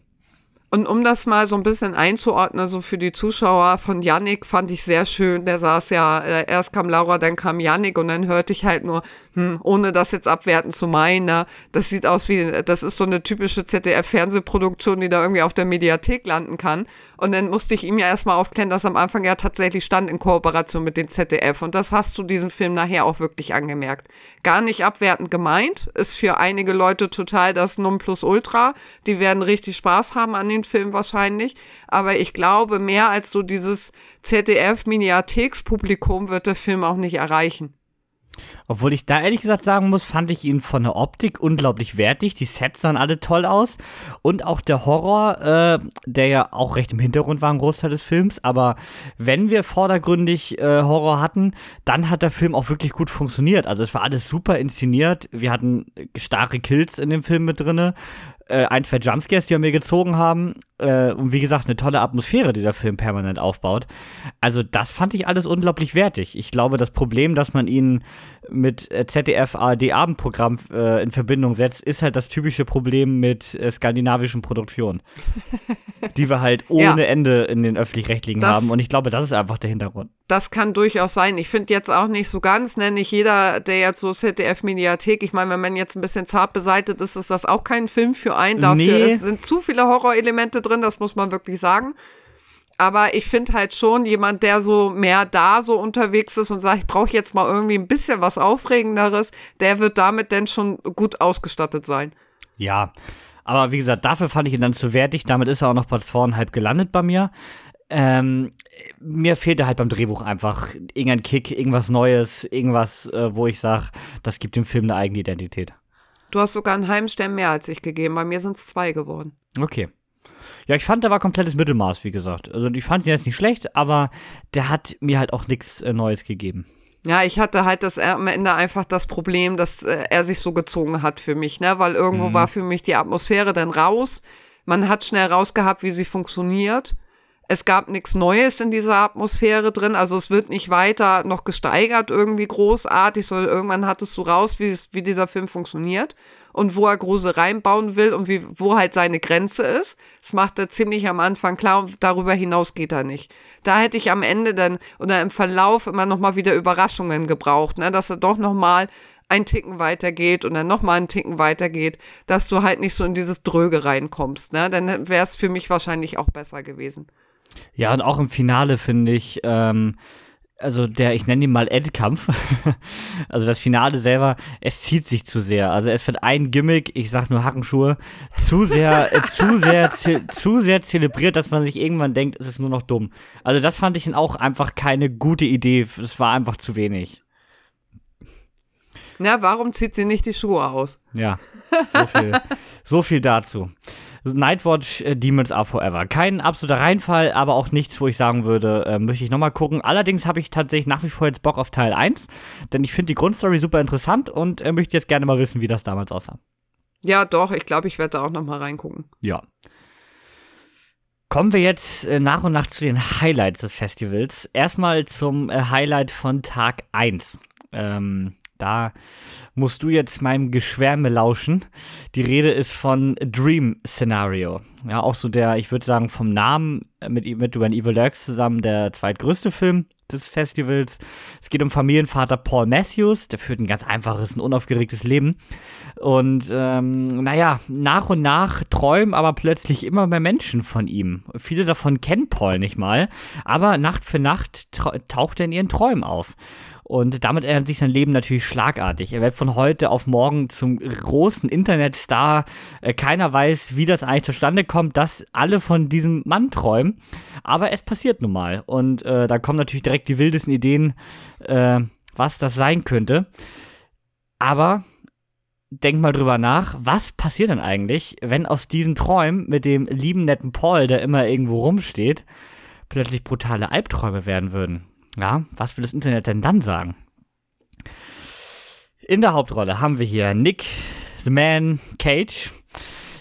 Und um das mal so ein bisschen einzuordnen, so für die Zuschauer von Yannick fand ich sehr schön. Der saß ja, äh, erst kam Laura, dann kam Yannick und dann hörte ich halt nur, hm, ohne das jetzt abwerten zu meinen, ne, das sieht aus wie, das ist so eine typische ZDF-Fernsehproduktion, die da irgendwie auf der Mediathek landen kann. Und dann musste ich ihm ja erstmal aufklären, dass am Anfang ja tatsächlich stand in Kooperation mit dem ZDF. Und das hast du diesen Film nachher auch wirklich angemerkt. Gar nicht abwertend gemeint, ist für einige Leute total das Nonplusultra. Die werden richtig Spaß haben an den Film wahrscheinlich. Aber ich glaube, mehr als so dieses ZDF-Miniathekspublikum wird der Film auch nicht erreichen. Obwohl ich da ehrlich gesagt sagen muss, fand ich ihn von der Optik unglaublich wertig. Die Sets sahen alle toll aus. Und auch der Horror, äh, der ja auch recht im Hintergrund war, ein Großteil des Films. Aber wenn wir vordergründig äh, Horror hatten, dann hat der Film auch wirklich gut funktioniert. Also es war alles super inszeniert. Wir hatten starke Kills in dem Film mit drinne äh, ein, zwei Jumpscares, die an mir gezogen haben. Äh, und wie gesagt, eine tolle Atmosphäre, die der Film permanent aufbaut. Also, das fand ich alles unglaublich wertig. Ich glaube, das Problem, dass man ihn mit äh, ZDF ARD Abendprogramm äh, in Verbindung setzt, ist halt das typische Problem mit äh, skandinavischen Produktionen. die wir halt ohne ja. Ende in den öffentlich-rechtlichen haben. Und ich glaube, das ist einfach der Hintergrund. Das kann durchaus sein. Ich finde jetzt auch nicht so ganz, ne, nicht jeder, der jetzt so ZDF-Mediathek, ich meine, wenn man jetzt ein bisschen zart beseitigt ist, ist das auch kein Film für einen. Dafür nee. sind zu viele Horrorelemente drin, das muss man wirklich sagen. Aber ich finde halt schon jemand, der so mehr da so unterwegs ist und sagt, ich brauche jetzt mal irgendwie ein bisschen was Aufregenderes, der wird damit denn schon gut ausgestattet sein. Ja, aber wie gesagt, dafür fand ich ihn dann zu wertig. Damit ist er auch noch bei zweieinhalb gelandet bei mir. Ähm, mir fehlte halt beim Drehbuch einfach irgendein Kick, irgendwas Neues, irgendwas, äh, wo ich sage, das gibt dem Film eine eigene Identität. Du hast sogar einen halben Stern mehr als ich gegeben. Bei mir sind es zwei geworden. Okay. Ja, ich fand, der war komplettes Mittelmaß, wie gesagt. Also ich fand ihn jetzt nicht schlecht, aber der hat mir halt auch nichts äh, Neues gegeben. Ja, ich hatte halt das am Ende einfach das Problem, dass äh, er sich so gezogen hat für mich, ne? Weil irgendwo mhm. war für mich die Atmosphäre dann raus. Man hat schnell rausgehabt, wie sie funktioniert. Es gab nichts Neues in dieser Atmosphäre drin, also es wird nicht weiter noch gesteigert irgendwie großartig, sondern irgendwann hattest du raus, wie, es, wie dieser Film funktioniert und wo er Grusel reinbauen will und wie, wo halt seine Grenze ist. Das macht er ziemlich am Anfang klar und darüber hinaus geht er nicht. Da hätte ich am Ende dann oder im Verlauf immer nochmal wieder Überraschungen gebraucht, ne, dass er doch nochmal ein Ticken weitergeht und dann nochmal einen Ticken weitergeht, dass du halt nicht so in dieses Dröge reinkommst. Ne? Dann wäre es für mich wahrscheinlich auch besser gewesen. Ja, und auch im Finale finde ich, ähm, also der, ich nenne ihn mal Endkampf, also das Finale selber, es zieht sich zu sehr. Also es wird ein Gimmick, ich sag nur Hackenschuhe, zu sehr, äh, zu sehr, zu sehr zelebriert, dass man sich irgendwann denkt, es ist nur noch dumm. Also das fand ich auch einfach keine gute Idee. Es war einfach zu wenig. Na, warum zieht sie nicht die Schuhe aus? Ja, so viel, so viel dazu. Nightwatch äh, Demons Are Forever. Kein absoluter Reinfall, aber auch nichts, wo ich sagen würde, äh, möchte ich nochmal gucken. Allerdings habe ich tatsächlich nach wie vor jetzt Bock auf Teil 1, denn ich finde die Grundstory super interessant und äh, möchte jetzt gerne mal wissen, wie das damals aussah. Ja, doch, ich glaube, ich werde da auch noch mal reingucken. Ja. Kommen wir jetzt äh, nach und nach zu den Highlights des Festivals. Erstmal zum äh, Highlight von Tag 1. Ähm, da musst du jetzt meinem Geschwärme lauschen. Die Rede ist von Dream Scenario. Ja, auch so der, ich würde sagen, vom Namen mit, mit über Evil Lurks zusammen der zweitgrößte Film des Festivals. Es geht um Familienvater Paul Matthews, der führt ein ganz einfaches und unaufgeregtes Leben. Und ähm, naja, nach und nach träumen aber plötzlich immer mehr Menschen von ihm. Viele davon kennen Paul nicht mal, aber Nacht für Nacht taucht er in ihren Träumen auf. Und damit ändert sich sein Leben natürlich schlagartig. Er wird von heute auf morgen zum großen Internetstar. Äh, keiner weiß, wie das eigentlich zustande kommt, dass alle von diesem Mann träumen. Aber es passiert nun mal. Und äh, da kommen natürlich direkt die wildesten Ideen, äh, was das sein könnte. Aber denk mal drüber nach, was passiert denn eigentlich, wenn aus diesen Träumen mit dem lieben netten Paul, der immer irgendwo rumsteht, plötzlich brutale Albträume werden würden? Ja, was will das Internet denn dann sagen? In der Hauptrolle haben wir hier Nick the Man Cage,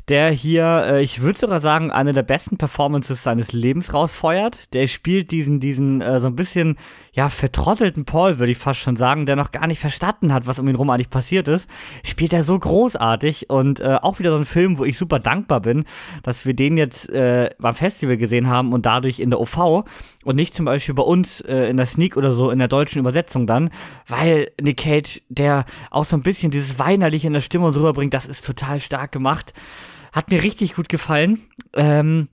der hier, äh, ich würde sogar sagen, eine der besten Performances seines Lebens rausfeuert. Der spielt diesen, diesen äh, so ein bisschen, ja, vertrottelten Paul, würde ich fast schon sagen, der noch gar nicht verstanden hat, was um ihn rum eigentlich passiert ist. Spielt er so großartig und äh, auch wieder so ein Film, wo ich super dankbar bin, dass wir den jetzt äh, beim Festival gesehen haben und dadurch in der OV und nicht zum Beispiel bei uns äh, in der Sneak oder so in der deutschen Übersetzung dann, weil Nick Cage, der auch so ein bisschen dieses Weinerliche in der Stimme und so rüberbringt, das ist total stark gemacht. Hat mir richtig gut gefallen. Ähm,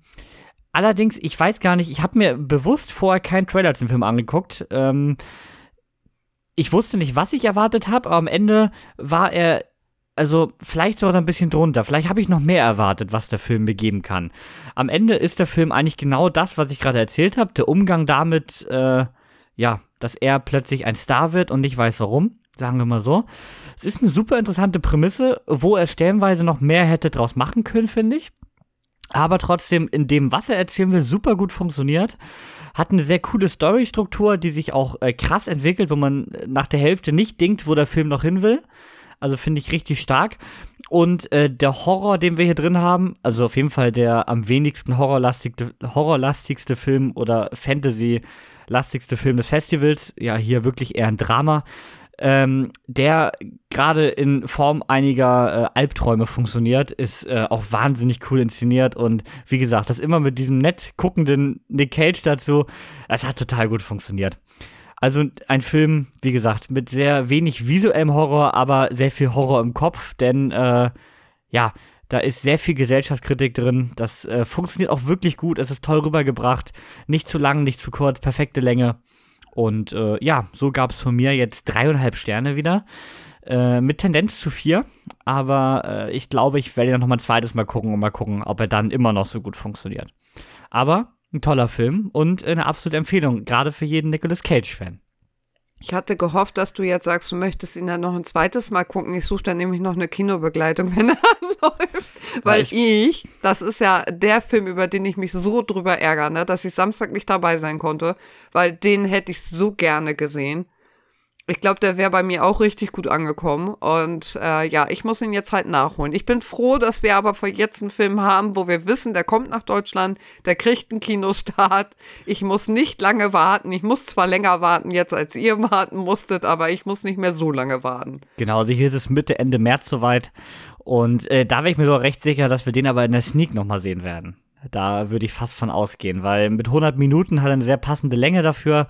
allerdings, ich weiß gar nicht, ich habe mir bewusst vorher keinen Trailer zum Film angeguckt. Ähm, ich wusste nicht, was ich erwartet habe, aber am Ende war er, also vielleicht sogar ein bisschen drunter. Vielleicht habe ich noch mehr erwartet, was der Film mir geben kann. Am Ende ist der Film eigentlich genau das, was ich gerade erzählt habe. Der Umgang damit, äh, ja, dass er plötzlich ein Star wird und nicht weiß warum sagen wir mal so. Es ist eine super interessante Prämisse, wo er stellenweise noch mehr hätte draus machen können, finde ich. Aber trotzdem in dem, was er erzählen will, super gut funktioniert. Hat eine sehr coole Storystruktur, die sich auch äh, krass entwickelt, wo man nach der Hälfte nicht denkt, wo der Film noch hin will. Also finde ich richtig stark. Und äh, der Horror, den wir hier drin haben, also auf jeden Fall der am wenigsten horrorlastigste, horrorlastigste Film oder Fantasy-lastigste Film des Festivals, ja, hier wirklich eher ein Drama, ähm, der gerade in Form einiger äh, Albträume funktioniert, ist äh, auch wahnsinnig cool inszeniert und wie gesagt, das immer mit diesem nett guckenden Nick Cage dazu, das hat total gut funktioniert. Also ein Film, wie gesagt, mit sehr wenig visuellem Horror, aber sehr viel Horror im Kopf, denn äh, ja, da ist sehr viel Gesellschaftskritik drin. Das äh, funktioniert auch wirklich gut. Es ist toll rübergebracht. Nicht zu lang, nicht zu kurz, perfekte Länge. Und äh, ja, so gab es von mir jetzt dreieinhalb Sterne wieder. Äh, mit Tendenz zu vier. Aber äh, ich glaube, ich werde noch mal ein zweites Mal gucken und mal gucken, ob er dann immer noch so gut funktioniert. Aber ein toller Film und eine absolute Empfehlung, gerade für jeden Nicolas Cage-Fan. Ich hatte gehofft, dass du jetzt sagst, du möchtest ihn dann noch ein zweites Mal gucken. Ich suche dann nämlich noch eine Kinobegleitung, wenn er anläuft. Weil ich, ich, das ist ja der Film, über den ich mich so drüber ärgere, ne, dass ich Samstag nicht dabei sein konnte, weil den hätte ich so gerne gesehen. Ich glaube, der wäre bei mir auch richtig gut angekommen. Und äh, ja, ich muss ihn jetzt halt nachholen. Ich bin froh, dass wir aber für jetzt einen Film haben, wo wir wissen, der kommt nach Deutschland, der kriegt einen Kinostart. Ich muss nicht lange warten. Ich muss zwar länger warten jetzt, als ihr warten musstet, aber ich muss nicht mehr so lange warten. Genau, also hier ist es Mitte, Ende März soweit. Und äh, da wäre ich mir doch recht sicher, dass wir den aber in der Sneak nochmal sehen werden. Da würde ich fast von ausgehen, weil mit 100 Minuten hat er eine sehr passende Länge dafür.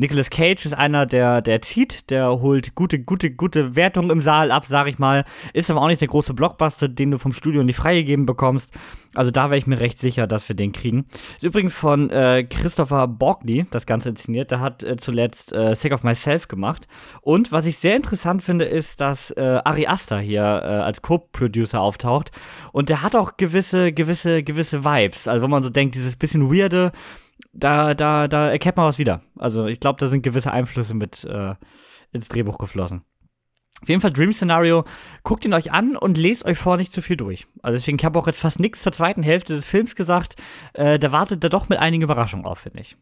Nicolas Cage ist einer, der, der zieht, der holt gute, gute, gute Wertungen im Saal ab, sag ich mal. Ist aber auch nicht der große Blockbuster, den du vom Studio nicht freigegeben bekommst. Also da wäre ich mir recht sicher, dass wir den kriegen. Ist übrigens von äh, Christopher Borgny das Ganze inszeniert. Der hat äh, zuletzt äh, Sick of Myself gemacht. Und was ich sehr interessant finde, ist, dass äh, Ari Aster hier äh, als Co-Producer auftaucht. Und der hat auch gewisse, gewisse, gewisse Vibes. Also wenn man so denkt, dieses bisschen weirde, da, da, da erkennt man was wieder. Also ich glaube, da sind gewisse Einflüsse mit äh, ins Drehbuch geflossen. Auf jeden Fall Dream Scenario, guckt ihn euch an und lest euch vor nicht zu viel durch. Also deswegen, ich habe auch jetzt fast nichts zur zweiten Hälfte des Films gesagt. Äh, da wartet er doch mit einigen Überraschungen auf, finde ich.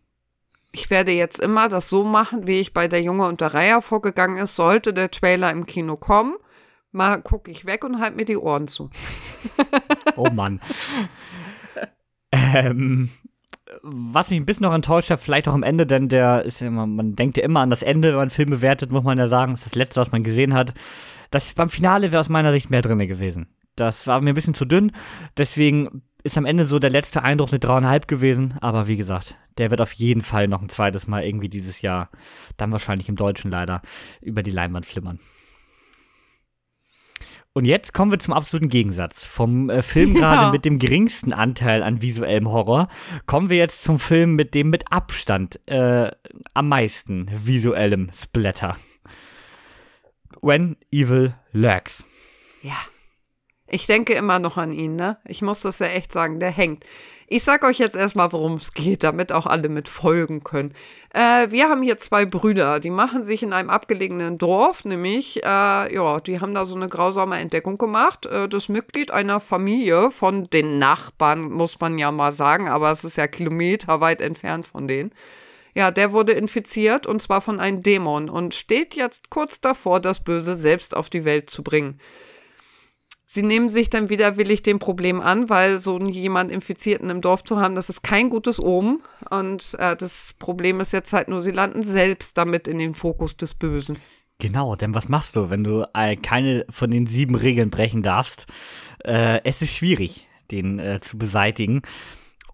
Ich werde jetzt immer das so machen, wie ich bei der Junge und der Reihe vorgegangen ist. Sollte der Trailer im Kino kommen, mal gucke ich weg und halt mir die Ohren zu. oh Mann. ähm, was mich ein bisschen noch enttäuscht hat, vielleicht auch am Ende, denn der ist ja immer, man denkt ja immer an das Ende, wenn man einen Film bewertet, muss man ja sagen, ist das letzte, was man gesehen hat. Das beim Finale wäre aus meiner Sicht mehr drin gewesen. Das war mir ein bisschen zu dünn, deswegen ist am Ende so der letzte Eindruck eine dreieinhalb gewesen, aber wie gesagt, der wird auf jeden Fall noch ein zweites Mal irgendwie dieses Jahr, dann wahrscheinlich im Deutschen leider, über die Leinwand flimmern. Und jetzt kommen wir zum absoluten Gegensatz. Vom äh, Film ja. gerade mit dem geringsten Anteil an visuellem Horror kommen wir jetzt zum Film mit dem mit Abstand äh, am meisten visuellem Splatter. When Evil Lurks. Ja. Ich denke immer noch an ihn, ne? Ich muss das ja echt sagen, der hängt. Ich sag euch jetzt erstmal, worum es geht, damit auch alle mit folgen können. Äh, wir haben hier zwei Brüder, die machen sich in einem abgelegenen Dorf, nämlich, äh, ja, die haben da so eine grausame Entdeckung gemacht. Äh, das Mitglied einer Familie von den Nachbarn, muss man ja mal sagen, aber es ist ja kilometerweit entfernt von denen. Ja, der wurde infiziert und zwar von einem Dämon und steht jetzt kurz davor, das Böse selbst auf die Welt zu bringen. Sie nehmen sich dann widerwillig dem Problem an, weil so jemand Infizierten im Dorf zu haben, das ist kein gutes Omen. Und äh, das Problem ist jetzt halt nur, sie landen selbst damit in den Fokus des Bösen. Genau, denn was machst du, wenn du äh, keine von den sieben Regeln brechen darfst? Äh, es ist schwierig, den äh, zu beseitigen.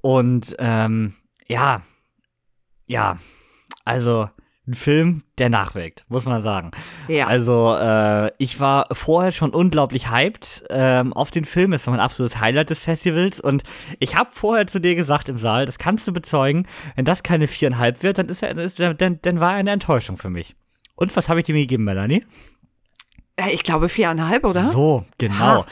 Und ähm, ja, ja, also ein Film, der nachwirkt, muss man sagen. Ja. Also, äh, ich war vorher schon unglaublich hyped ähm, auf den Film. Es war mein absolutes Highlight des Festivals. Und ich habe vorher zu dir gesagt im Saal, das kannst du bezeugen, wenn das keine viereinhalb wird, dann, ist er, ist, dann, dann war er eine Enttäuschung für mich. Und was habe ich dir gegeben, Melanie? Äh, ich glaube viereinhalb, oder? So, genau. Ha.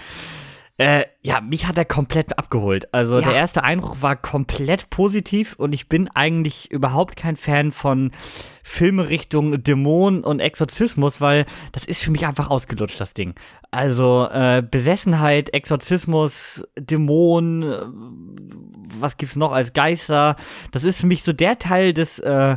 Äh, ja, mich hat er komplett abgeholt. Also ja. der erste Eindruck war komplett positiv und ich bin eigentlich überhaupt kein Fan von Filme Richtung Dämon und Exorzismus, weil das ist für mich einfach ausgelutscht, das Ding. Also äh, Besessenheit, Exorzismus, Dämon, äh, was gibt's noch als Geister, das ist für mich so der Teil des äh,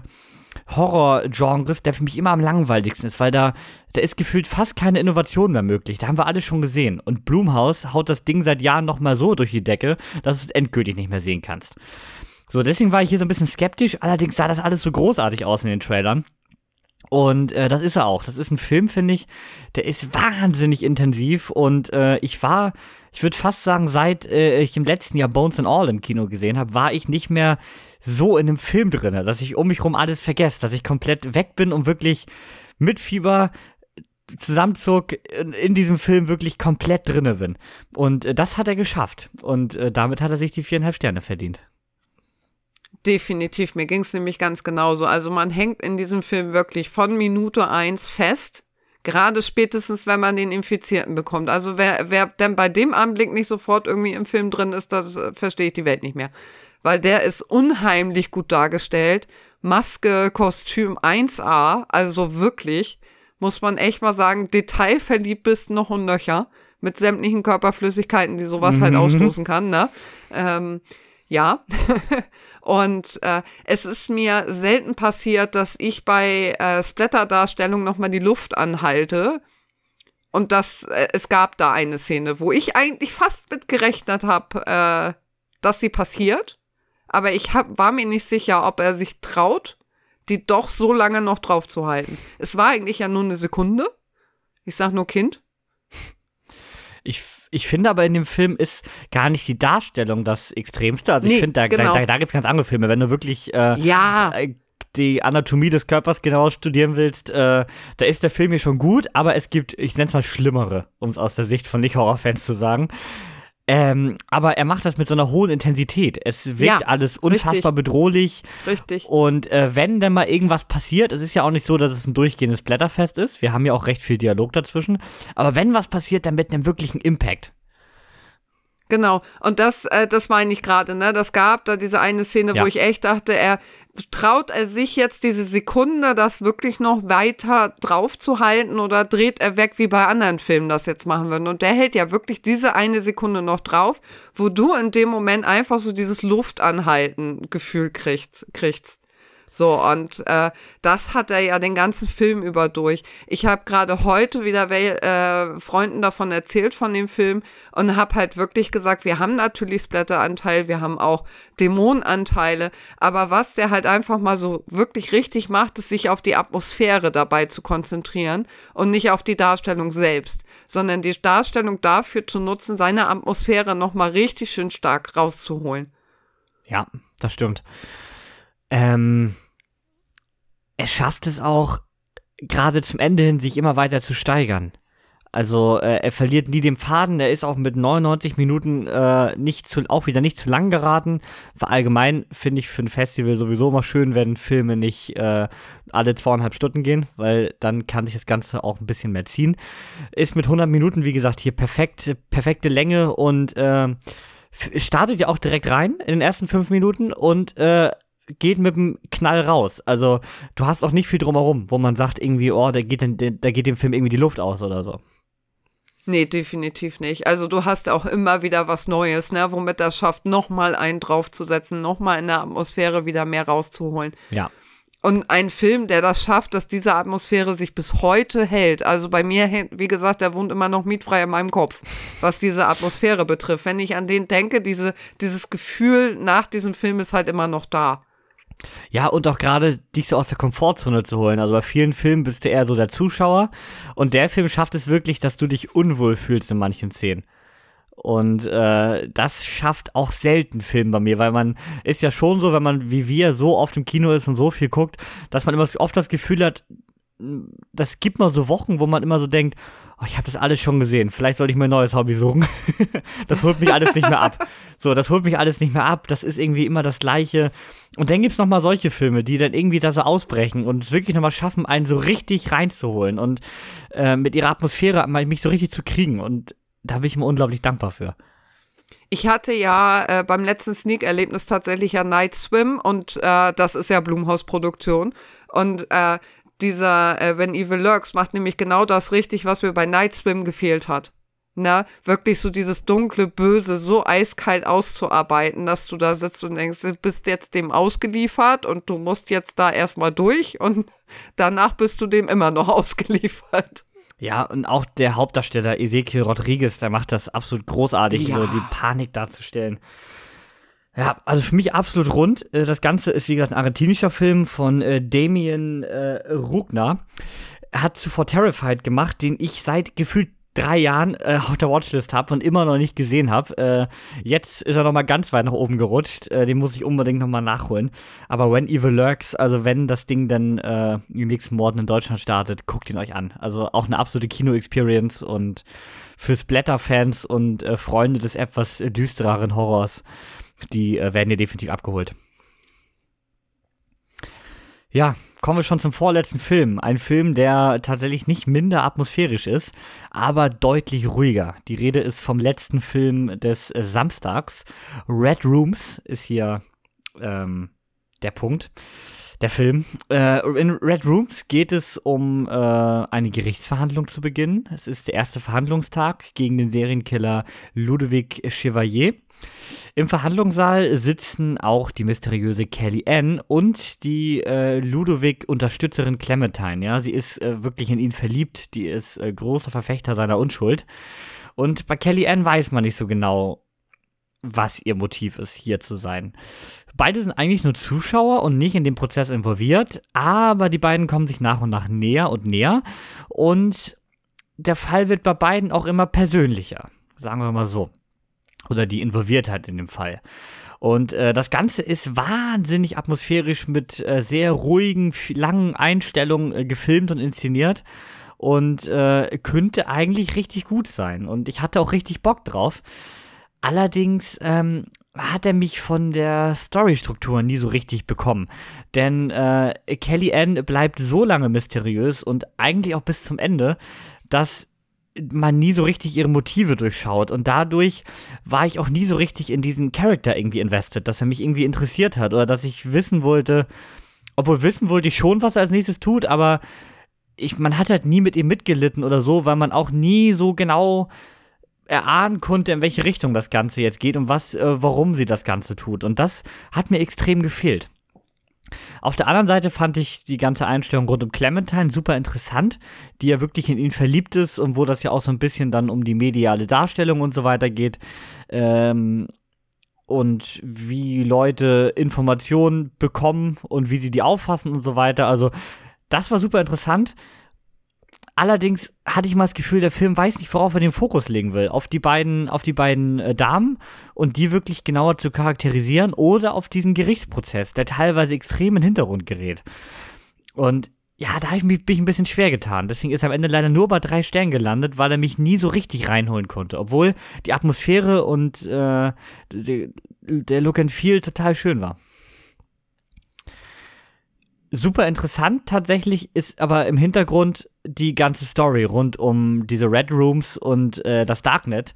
Horror-Genres, der für mich immer am langweiligsten ist, weil da, da ist gefühlt fast keine Innovation mehr möglich. Da haben wir alles schon gesehen. Und Blumhaus haut das Ding seit Jahren nochmal so durch die Decke, dass du es endgültig nicht mehr sehen kannst. So, deswegen war ich hier so ein bisschen skeptisch. Allerdings sah das alles so großartig aus in den Trailern. Und äh, das ist er auch. Das ist ein Film, finde ich, der ist wahnsinnig intensiv. Und äh, ich war, ich würde fast sagen, seit äh, ich im letzten Jahr Bones and All im Kino gesehen habe, war ich nicht mehr so in einem Film drin, dass ich um mich rum alles vergesse, dass ich komplett weg bin und wirklich mit Fieber zusammenzog, in diesem Film wirklich komplett drinne bin. Und äh, das hat er geschafft. Und äh, damit hat er sich die viereinhalb Sterne verdient. Definitiv, mir ging es nämlich ganz genauso. Also man hängt in diesem Film wirklich von Minute eins fest. Gerade spätestens, wenn man den Infizierten bekommt. Also wer, wer denn bei dem Anblick nicht sofort irgendwie im Film drin ist, das äh, verstehe ich die Welt nicht mehr. Weil der ist unheimlich gut dargestellt. Maske, Kostüm 1A, also wirklich, muss man echt mal sagen, detailverliebt bist noch und nöcher. Mit sämtlichen Körperflüssigkeiten, die sowas halt mhm. halt ausstoßen kann, ne? Ähm, ja. und äh, es ist mir selten passiert, dass ich bei äh, Splatter-Darstellung nochmal die Luft anhalte. Und das, äh, es gab da eine Szene, wo ich eigentlich fast mit gerechnet habe, äh, dass sie passiert. Aber ich hab, war mir nicht sicher, ob er sich traut, die doch so lange noch drauf zu halten. Es war eigentlich ja nur eine Sekunde. Ich sag nur Kind. Ich ich finde aber in dem Film ist gar nicht die Darstellung das Extremste. Also nee, ich finde, da, genau. da, da gibt es ganz andere Filme. Wenn du wirklich äh, ja. Äh, die Anatomie des Körpers genau studieren willst, äh, da ist der Film hier schon gut, aber es gibt, ich nenne es mal schlimmere, um es aus der Sicht von Nicht-Horror-Fans zu sagen. Ähm, aber er macht das mit so einer hohen Intensität. Es wirkt ja, alles unfassbar richtig. bedrohlich. Richtig. Und äh, wenn denn mal irgendwas passiert, es ist ja auch nicht so, dass es ein durchgehendes Blätterfest ist. Wir haben ja auch recht viel Dialog dazwischen. Aber wenn was passiert, dann mit einem wirklichen Impact. Genau, und das, äh, das meine ich gerade, ne? Das gab da diese eine Szene, ja. wo ich echt dachte, er traut er sich jetzt diese Sekunde, das wirklich noch weiter drauf zu halten oder dreht er weg, wie bei anderen Filmen das jetzt machen würden? Und der hält ja wirklich diese eine Sekunde noch drauf, wo du in dem Moment einfach so dieses Luftanhalten-Gefühl kriegst. kriegst. So, und äh, das hat er ja den ganzen Film über durch. Ich habe gerade heute wieder äh, Freunden davon erzählt, von dem Film, und habe halt wirklich gesagt, wir haben natürlich Splatter-Anteil, wir haben auch Dämonenanteile, aber was der halt einfach mal so wirklich richtig macht, ist sich auf die Atmosphäre dabei zu konzentrieren und nicht auf die Darstellung selbst, sondern die Darstellung dafür zu nutzen, seine Atmosphäre nochmal richtig schön stark rauszuholen. Ja, das stimmt. Ähm, er schafft es auch, gerade zum Ende hin, sich immer weiter zu steigern. Also äh, er verliert nie den Faden, er ist auch mit 99 Minuten äh, nicht zu, auch wieder nicht zu lang geraten. Allgemein finde ich für ein Festival sowieso immer schön, wenn Filme nicht äh, alle zweieinhalb Stunden gehen, weil dann kann sich das Ganze auch ein bisschen mehr ziehen. Ist mit 100 Minuten, wie gesagt, hier perfekt, perfekte Länge und äh, startet ja auch direkt rein in den ersten fünf Minuten und äh, geht mit dem Knall raus. Also du hast auch nicht viel drumherum, wo man sagt irgendwie, oh, da geht, da geht dem Film irgendwie die Luft aus oder so. Nee, definitiv nicht. Also du hast auch immer wieder was Neues, ne, womit das schafft, nochmal einen draufzusetzen, nochmal in der Atmosphäre wieder mehr rauszuholen. Ja. Und ein Film, der das schafft, dass diese Atmosphäre sich bis heute hält. Also bei mir, wie gesagt, der wohnt immer noch mietfrei in meinem Kopf, was diese Atmosphäre betrifft. Wenn ich an den denke, diese, dieses Gefühl nach diesem Film ist halt immer noch da. Ja, und auch gerade dich so aus der Komfortzone zu holen. Also bei vielen Filmen bist du eher so der Zuschauer. Und der Film schafft es wirklich, dass du dich unwohl fühlst in manchen Szenen. Und äh, das schafft auch selten Film bei mir, weil man ist ja schon so, wenn man wie wir so oft im Kino ist und so viel guckt, dass man immer oft das Gefühl hat, das gibt mal so Wochen, wo man immer so denkt, oh, ich habe das alles schon gesehen, vielleicht sollte ich mir ein neues Hobby suchen. das holt mich alles nicht mehr ab. So, das holt mich alles nicht mehr ab. Das ist irgendwie immer das Gleiche. Und dann gibt es nochmal solche Filme, die dann irgendwie da so ausbrechen und es wirklich nochmal schaffen, einen so richtig reinzuholen und äh, mit ihrer Atmosphäre mich so richtig zu kriegen. Und da bin ich mir unglaublich dankbar für. Ich hatte ja äh, beim letzten Sneak-Erlebnis tatsächlich ja Night Swim und äh, das ist ja Blumhaus-Produktion. Und äh, dieser äh, When Evil Lurks macht nämlich genau das richtig, was mir bei Night Swim gefehlt hat. Ne, wirklich so dieses dunkle Böse so eiskalt auszuarbeiten, dass du da sitzt und denkst, du bist jetzt dem ausgeliefert und du musst jetzt da erstmal durch und danach bist du dem immer noch ausgeliefert. Ja, und auch der Hauptdarsteller Ezekiel Rodriguez, der macht das absolut großartig, ja. so die Panik darzustellen. Ja, also für mich absolut rund. Äh, das Ganze ist, wie gesagt, ein argentinischer Film von äh, Damien äh, Rugner. Er hat zuvor Terrified gemacht, den ich seit gefühlt drei Jahren äh, auf der Watchlist habe und immer noch nicht gesehen habe. Äh, jetzt ist er noch mal ganz weit nach oben gerutscht. Äh, den muss ich unbedingt noch mal nachholen. Aber When Evil Lurks, also wenn das Ding dann äh, im nächsten Morden in Deutschland startet, guckt ihn euch an. Also auch eine absolute Kino-Experience und für Splatter-Fans und äh, Freunde des etwas düstereren Horrors, die äh, werden hier definitiv abgeholt. Ja, kommen wir schon zum vorletzten Film. Ein Film, der tatsächlich nicht minder atmosphärisch ist, aber deutlich ruhiger. Die Rede ist vom letzten Film des äh, Samstags. Red Rooms ist hier ähm, der Punkt. Der Film. Äh, in Red Rooms geht es um äh, eine Gerichtsverhandlung zu beginnen. Es ist der erste Verhandlungstag gegen den Serienkiller Ludovic Chevalier. Im Verhandlungssaal sitzen auch die mysteriöse Kelly Ann und die äh, Ludovic-Unterstützerin Clementine. Ja, sie ist äh, wirklich in ihn verliebt. Die ist äh, großer Verfechter seiner Unschuld. Und bei Kelly Ann weiß man nicht so genau, was ihr Motiv ist, hier zu sein. Beide sind eigentlich nur Zuschauer und nicht in den Prozess involviert, aber die beiden kommen sich nach und nach näher und näher und der Fall wird bei beiden auch immer persönlicher, sagen wir mal so oder die Involviertheit in dem Fall. Und äh, das Ganze ist wahnsinnig atmosphärisch mit äh, sehr ruhigen, langen Einstellungen äh, gefilmt und inszeniert und äh, könnte eigentlich richtig gut sein. Und ich hatte auch richtig Bock drauf. Allerdings ähm, hat er mich von der Storystruktur nie so richtig bekommen. Denn äh, Kelly Ann bleibt so lange mysteriös und eigentlich auch bis zum Ende, dass man nie so richtig ihre Motive durchschaut. Und dadurch war ich auch nie so richtig in diesen Charakter irgendwie invested, dass er mich irgendwie interessiert hat oder dass ich wissen wollte, obwohl wissen wollte ich schon, was er als nächstes tut, aber ich, man hat halt nie mit ihm mitgelitten oder so, weil man auch nie so genau erahnen konnte, in welche Richtung das Ganze jetzt geht und was, äh, warum sie das Ganze tut. Und das hat mir extrem gefehlt. Auf der anderen Seite fand ich die ganze Einstellung rund um Clementine super interessant, die ja wirklich in ihn verliebt ist und wo das ja auch so ein bisschen dann um die mediale Darstellung und so weiter geht. Ähm, und wie Leute Informationen bekommen und wie sie die auffassen und so weiter. Also, das war super interessant. Allerdings hatte ich mal das Gefühl, der Film weiß nicht, worauf er den Fokus legen will. Auf die beiden, auf die beiden äh, Damen und die wirklich genauer zu charakterisieren oder auf diesen Gerichtsprozess, der teilweise extrem in den Hintergrund gerät. Und ja, da habe ich mich, bin ich ein bisschen schwer getan. Deswegen ist er am Ende leider nur bei drei Sternen gelandet, weil er mich nie so richtig reinholen konnte. Obwohl die Atmosphäre und äh, der Look and Feel total schön war super interessant tatsächlich ist aber im Hintergrund die ganze Story rund um diese Red Rooms und äh, das Darknet.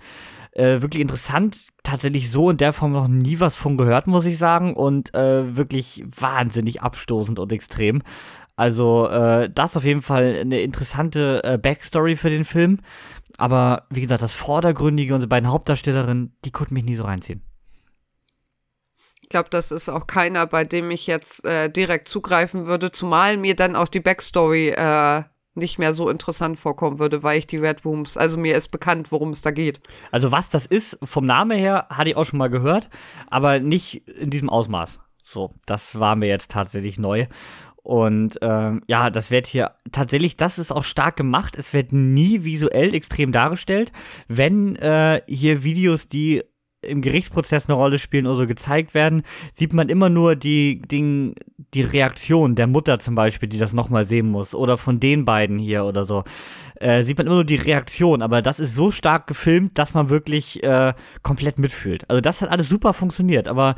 Äh, wirklich interessant, tatsächlich so in der Form noch nie was von gehört, muss ich sagen. Und äh, wirklich wahnsinnig abstoßend und extrem. Also, äh, das auf jeden Fall eine interessante äh, Backstory für den Film. Aber wie gesagt, das Vordergründige und die beiden Hauptdarstellerinnen, die konnten mich nie so reinziehen. Ich glaube, das ist auch keiner, bei dem ich jetzt äh, direkt zugreifen würde, zumal mir dann auch die Backstory äh, nicht mehr so interessant vorkommen würde, weil ich die Red Rooms, also mir ist bekannt, worum es da geht. Also was das ist, vom Namen her, hatte ich auch schon mal gehört, aber nicht in diesem Ausmaß. So, das war mir jetzt tatsächlich neu. Und ähm, ja, das wird hier tatsächlich, das ist auch stark gemacht. Es wird nie visuell extrem dargestellt. Wenn äh, hier Videos, die im Gerichtsprozess eine Rolle spielen oder so gezeigt werden, sieht man immer nur die, die, die Reaktion der Mutter zum Beispiel, die das nochmal sehen muss, oder von den beiden hier oder so. Äh, sieht man immer nur die Reaktion, aber das ist so stark gefilmt, dass man wirklich äh, komplett mitfühlt. Also das hat alles super funktioniert, aber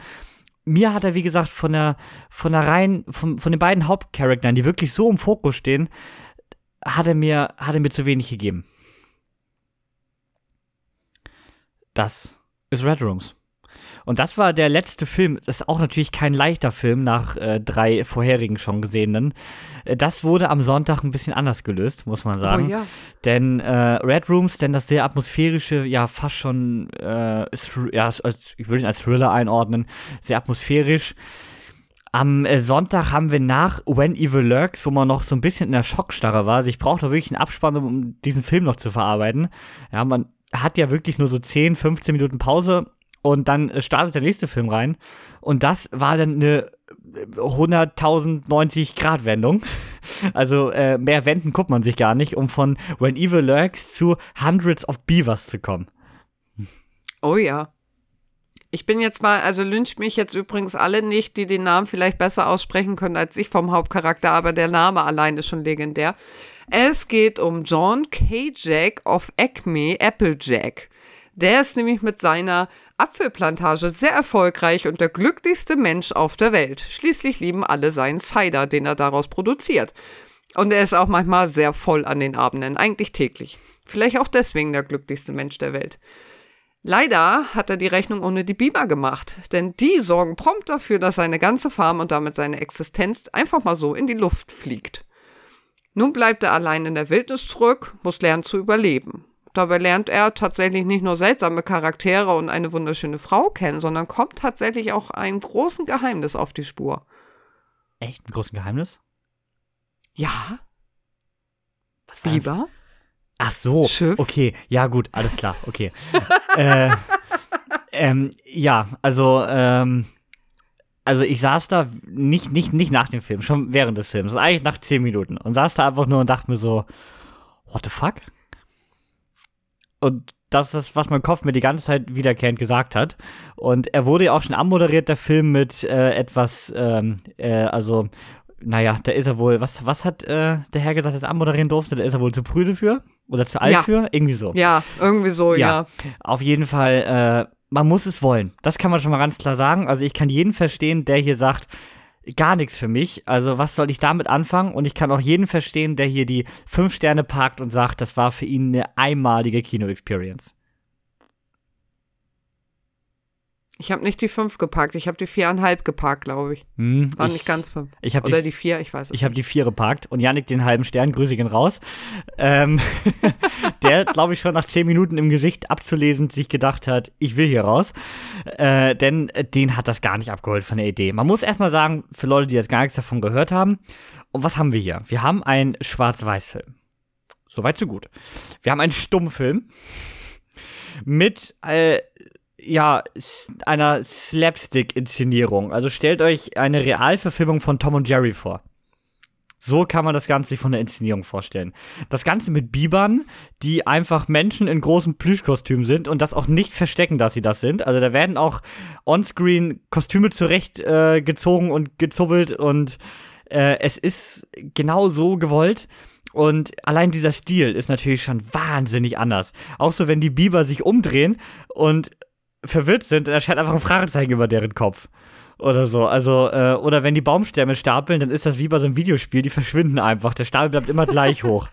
mir hat er, wie gesagt, von der, von der Reihen, von, von den beiden Hauptcharakteren, die wirklich so im Fokus stehen, hat er mir, hat er mir zu wenig gegeben. Das ist Red Rooms. Und das war der letzte Film. Das ist auch natürlich kein leichter Film nach äh, drei vorherigen schon gesehenen. Äh, das wurde am Sonntag ein bisschen anders gelöst, muss man sagen. Oh, ja. Denn äh, Red Rooms, denn das sehr atmosphärische, ja fast schon, äh, ja, als, ich würde ihn als Thriller einordnen, sehr atmosphärisch. Am äh, Sonntag haben wir nach When Evil Lurks, wo man noch so ein bisschen in der Schockstarre war. Also ich brauchte wirklich einen Abspann, um diesen Film noch zu verarbeiten. Ja, man hat ja wirklich nur so 10, 15 Minuten Pause und dann startet der nächste Film rein. Und das war dann eine 100.090 Grad Wendung. Also äh, mehr Wenden guckt man sich gar nicht, um von When Evil Lurks zu Hundreds of Beavers zu kommen. Oh ja. Ich bin jetzt mal, also lyncht mich jetzt übrigens alle nicht, die den Namen vielleicht besser aussprechen können als ich vom Hauptcharakter, aber der Name allein ist schon legendär. Es geht um John K. Jack of Acme Applejack. Der ist nämlich mit seiner Apfelplantage sehr erfolgreich und der glücklichste Mensch auf der Welt. Schließlich lieben alle seinen Cider, den er daraus produziert. Und er ist auch manchmal sehr voll an den Abenden, eigentlich täglich. Vielleicht auch deswegen der glücklichste Mensch der Welt. Leider hat er die Rechnung ohne die Biber gemacht, denn die sorgen prompt dafür, dass seine ganze Farm und damit seine Existenz einfach mal so in die Luft fliegt. Nun bleibt er allein in der Wildnis zurück, muss lernen zu überleben. Dabei lernt er tatsächlich nicht nur seltsame Charaktere und eine wunderschöne Frau kennen, sondern kommt tatsächlich auch einem großen Geheimnis auf die Spur. Echt? Ein großes Geheimnis? Ja. Was Biber? Ach so. Schiff? Okay, ja gut, alles klar, okay. äh, ähm, ja, also ähm, also ich saß da nicht, nicht, nicht nach dem Film, schon während des Films, eigentlich nach zehn Minuten und saß da einfach nur und dachte mir so, what the fuck? Und das ist, was mein Kopf mir die ganze Zeit wiederkehrend gesagt hat. Und er wurde ja auch schon anmoderiert, der Film, mit äh, etwas, ähm, äh, also, naja, da ist er wohl, was, was hat äh, der Herr gesagt, dass er anmoderieren durfte? Da ist er wohl zu prüde für? Oder zu alt ja. für? Irgendwie so. Ja, irgendwie so, ja. ja. Auf jeden Fall, äh, man muss es wollen. Das kann man schon mal ganz klar sagen. Also ich kann jeden verstehen, der hier sagt, gar nichts für mich. Also was soll ich damit anfangen? Und ich kann auch jeden verstehen, der hier die fünf Sterne parkt und sagt, das war für ihn eine einmalige Kino-Experience. Ich habe nicht die fünf gepackt, ich habe die viereinhalb gepackt, glaube ich. Hm, War ich, nicht ganz fünf. ich hab Oder die- die, vier, ich weiß es Ich habe die vier gepackt und Yannick den halben Stern, grüße ihn raus. Ähm, der, glaube ich, schon nach zehn Minuten im Gesicht abzulesen sich gedacht hat, ich will hier raus. Äh, denn den hat das gar nicht abgeholt von der Idee. Man muss erstmal sagen, für Leute, die jetzt gar nichts davon gehört haben, und was haben wir hier? Wir haben einen Schwarz-Weiß-Film. Soweit, so gut. Wir haben einen Stummfilm mit äh, ja, einer Slapstick-Inszenierung. Also stellt euch eine Realverfilmung von Tom und Jerry vor. So kann man das Ganze sich von der Inszenierung vorstellen. Das Ganze mit Bibern, die einfach Menschen in großen Plüschkostümen sind und das auch nicht verstecken, dass sie das sind. Also da werden auch onscreen Kostüme zurechtgezogen äh, und gezubbelt und äh, es ist genau so gewollt. Und allein dieser Stil ist natürlich schon wahnsinnig anders. Auch so, wenn die Biber sich umdrehen und verwirrt sind, dann erscheint einfach ein Fragezeichen über deren Kopf. Oder so. Also, äh, oder wenn die Baumstämme stapeln, dann ist das wie bei so einem Videospiel, die verschwinden einfach. Der Stapel bleibt immer gleich hoch.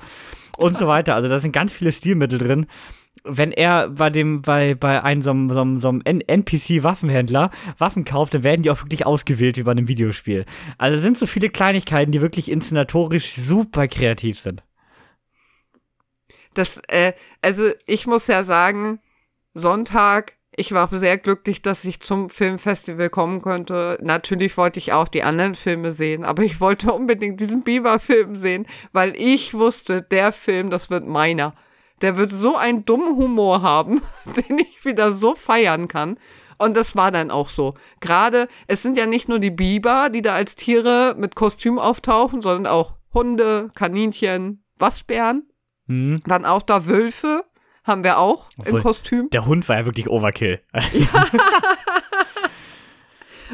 Und so weiter. Also, da sind ganz viele Stilmittel drin. Wenn er bei dem, bei, bei einem so, einem- so, einem- so NPC-Waffenhändler Waffen kauft, dann werden die auch wirklich ausgewählt wie bei einem Videospiel. Also es sind so viele Kleinigkeiten, die wirklich inszenatorisch super kreativ sind. Das, äh, also ich muss ja sagen, Sonntag, ich war sehr glücklich, dass ich zum Filmfestival kommen konnte. Natürlich wollte ich auch die anderen Filme sehen, aber ich wollte unbedingt diesen Biber-Film sehen, weil ich wusste, der Film, das wird meiner. Der wird so einen dummen Humor haben, den ich wieder so feiern kann. Und das war dann auch so. Gerade, es sind ja nicht nur die Biber, die da als Tiere mit Kostüm auftauchen, sondern auch Hunde, Kaninchen, Waschbären. Hm. Dann auch da Wölfe haben wir auch Obwohl- im Kostüm. Der Hund war ja wirklich Overkill.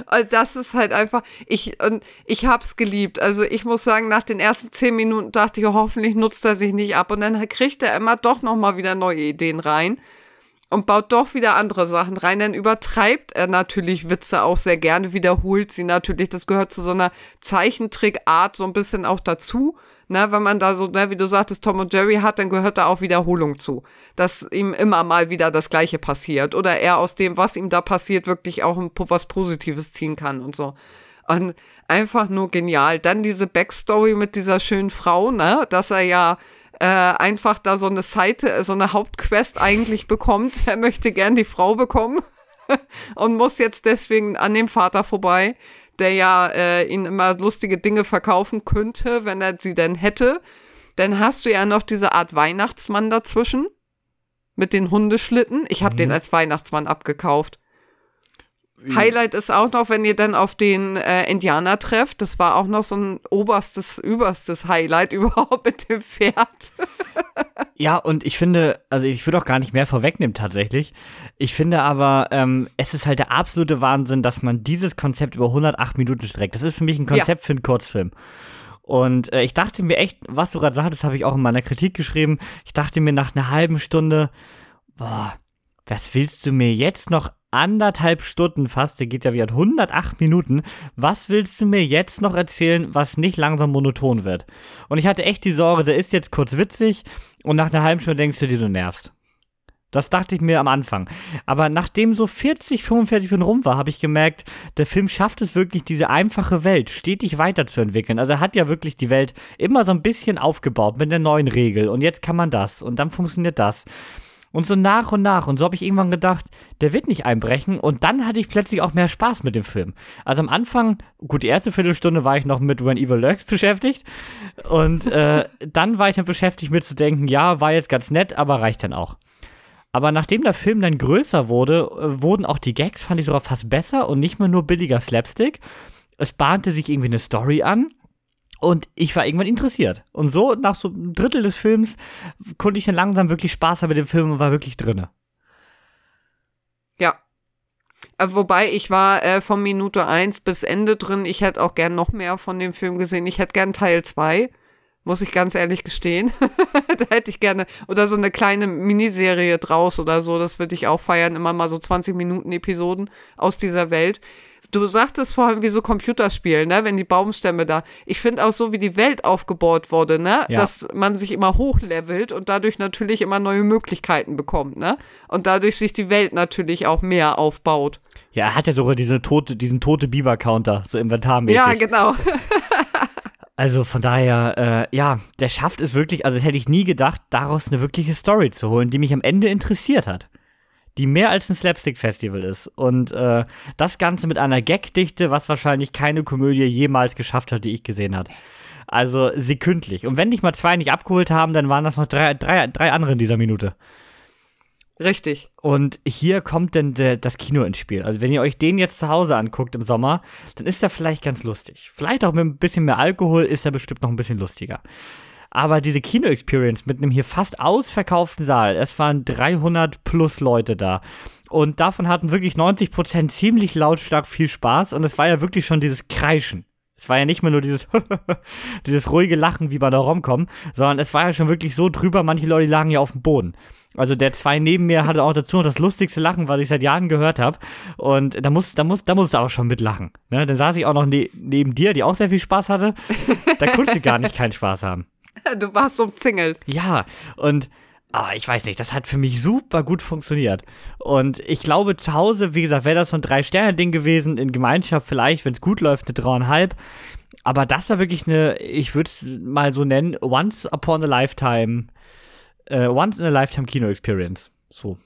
Also das ist halt einfach, ich, und ich hab's geliebt. Also ich muss sagen, nach den ersten zehn Minuten dachte ich, oh, hoffentlich nutzt er sich nicht ab. Und dann kriegt er immer doch nochmal wieder neue Ideen rein und baut doch wieder andere Sachen rein. Dann übertreibt er natürlich Witze auch sehr gerne, wiederholt sie natürlich. Das gehört zu so einer Zeichentrickart so ein bisschen auch dazu. Ne, wenn man da so, ne, wie du sagtest, Tom und Jerry hat, dann gehört da auch Wiederholung zu. Dass ihm immer mal wieder das Gleiche passiert. Oder er aus dem, was ihm da passiert, wirklich auch was Positives ziehen kann und so. Und einfach nur genial. Dann diese Backstory mit dieser schönen Frau, ne, dass er ja äh, einfach da so eine Seite, so eine Hauptquest eigentlich bekommt. Er möchte gern die Frau bekommen und muss jetzt deswegen an dem Vater vorbei, der ja äh, ihn immer lustige Dinge verkaufen könnte, wenn er sie denn hätte. Dann hast du ja noch diese Art Weihnachtsmann dazwischen mit den Hundeschlitten. Ich habe den als Weihnachtsmann abgekauft. Highlight ist auch noch, wenn ihr dann auf den äh, Indianer trefft. Das war auch noch so ein oberstes, überstes Highlight überhaupt mit dem Pferd. Ja, und ich finde, also ich würde auch gar nicht mehr vorwegnehmen tatsächlich. Ich finde aber, ähm, es ist halt der absolute Wahnsinn, dass man dieses Konzept über 108 Minuten streckt. Das ist für mich ein Konzept für einen Kurzfilm. Und äh, ich dachte mir echt, was du gerade sagtest, habe ich auch in meiner Kritik geschrieben. Ich dachte mir nach einer halben Stunde, boah, was willst du mir jetzt noch anderthalb Stunden fast, der geht ja wieder 108 Minuten. Was willst du mir jetzt noch erzählen, was nicht langsam monoton wird? Und ich hatte echt die Sorge, der ist jetzt kurz witzig und nach einer halben Stunde denkst du dir, du nervst. Das dachte ich mir am Anfang. Aber nachdem so 40, 45 Minuten rum war, habe ich gemerkt, der Film schafft es wirklich, diese einfache Welt stetig weiterzuentwickeln. Also er hat ja wirklich die Welt immer so ein bisschen aufgebaut mit der neuen Regel. Und jetzt kann man das und dann funktioniert das. Und so nach und nach. Und so habe ich irgendwann gedacht, der wird nicht einbrechen. Und dann hatte ich plötzlich auch mehr Spaß mit dem Film. Also am Anfang, gut, die erste Viertelstunde war ich noch mit When Evil Lurks beschäftigt. Und äh, dann war ich dann beschäftigt mit zu denken, ja, war jetzt ganz nett, aber reicht dann auch. Aber nachdem der Film dann größer wurde, äh, wurden auch die Gags, fand ich sogar fast besser und nicht mehr nur billiger Slapstick. Es bahnte sich irgendwie eine Story an. Und ich war irgendwann interessiert. Und so, nach so einem Drittel des Films, konnte ich dann langsam wirklich Spaß haben mit dem Film und war wirklich drinne. Ja. Äh, Wobei ich war äh, von Minute 1 bis Ende drin. Ich hätte auch gern noch mehr von dem Film gesehen. Ich hätte gern Teil 2. muss ich ganz ehrlich gestehen. da hätte ich gerne, oder so eine kleine Miniserie draus oder so, das würde ich auch feiern, immer mal so 20 Minuten Episoden aus dieser Welt. Du sagtest vorhin, wie so Computerspielen, ne? wenn die Baumstämme da. Ich finde auch so, wie die Welt aufgebaut wurde, ne? Ja. dass man sich immer hochlevelt und dadurch natürlich immer neue Möglichkeiten bekommt. Ne? Und dadurch sich die Welt natürlich auch mehr aufbaut. Ja, er hat ja sogar diese tote, diesen tote Biber-Counter, so inventarmäßig. Ja, genau. Also von daher, äh, ja, der schafft es wirklich, also das hätte ich nie gedacht, daraus eine wirkliche Story zu holen, die mich am Ende interessiert hat. Die mehr als ein Slapstick-Festival ist. Und äh, das Ganze mit einer Gagdichte, was wahrscheinlich keine Komödie jemals geschafft hat, die ich gesehen habe. Also sekündlich. Und wenn dich mal zwei nicht abgeholt haben, dann waren das noch drei, drei, drei andere in dieser Minute. Richtig. Und hier kommt denn de, das Kino ins Spiel. Also wenn ihr euch den jetzt zu Hause anguckt im Sommer, dann ist er vielleicht ganz lustig. Vielleicht auch mit ein bisschen mehr Alkohol ist er bestimmt noch ein bisschen lustiger. Aber diese Kino-Experience mit einem hier fast ausverkauften Saal, es waren 300 plus Leute da. Und davon hatten wirklich 90 Prozent ziemlich lautstark viel Spaß. Und es war ja wirklich schon dieses Kreischen. Es war ja nicht mehr nur dieses, dieses ruhige Lachen wie bei der Romcom, sondern es war ja schon wirklich so drüber, manche Leute lagen ja auf dem Boden. Also der zwei neben mir hatte auch dazu noch das lustigste Lachen, was ich seit Jahren gehört habe. Und da muss, da muss, da musst du auch schon mitlachen. Ne? Dann saß ich auch noch ne neben dir, die auch sehr viel Spaß hatte. Da konntest du gar nicht keinen Spaß haben. Du warst umzingelt. Ja, und aber ich weiß nicht, das hat für mich super gut funktioniert. Und ich glaube, zu Hause, wie gesagt, wäre das so ein Drei-Sterne-Ding gewesen, in Gemeinschaft vielleicht, wenn es gut läuft, eine dreieinhalb. Aber das war wirklich eine, ich würde es mal so nennen, Once Upon a Lifetime äh, Once in a Lifetime Kino Experience. So.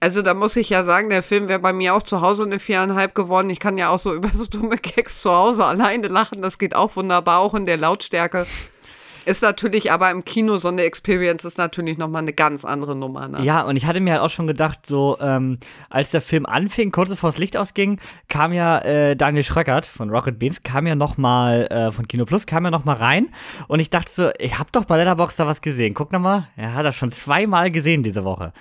Also da muss ich ja sagen, der Film wäre bei mir auch zu Hause eine viereinhalb geworden. Ich kann ja auch so über so dumme Gags zu Hause alleine lachen. Das geht auch wunderbar, auch in der Lautstärke. Ist natürlich aber im Kino so eine Experience ist natürlich nochmal eine ganz andere Nummer. Ne? Ja, und ich hatte mir halt auch schon gedacht, so, ähm, als der Film anfing, kurz bevor das Licht ausging, kam ja äh, Daniel Schröckert von Rocket Beans, kam ja nochmal äh, von Kino Plus, kam ja nochmal rein. Und ich dachte so, ich hab doch bei Letterboxd da was gesehen. Guck nochmal, er hat das schon zweimal gesehen diese Woche.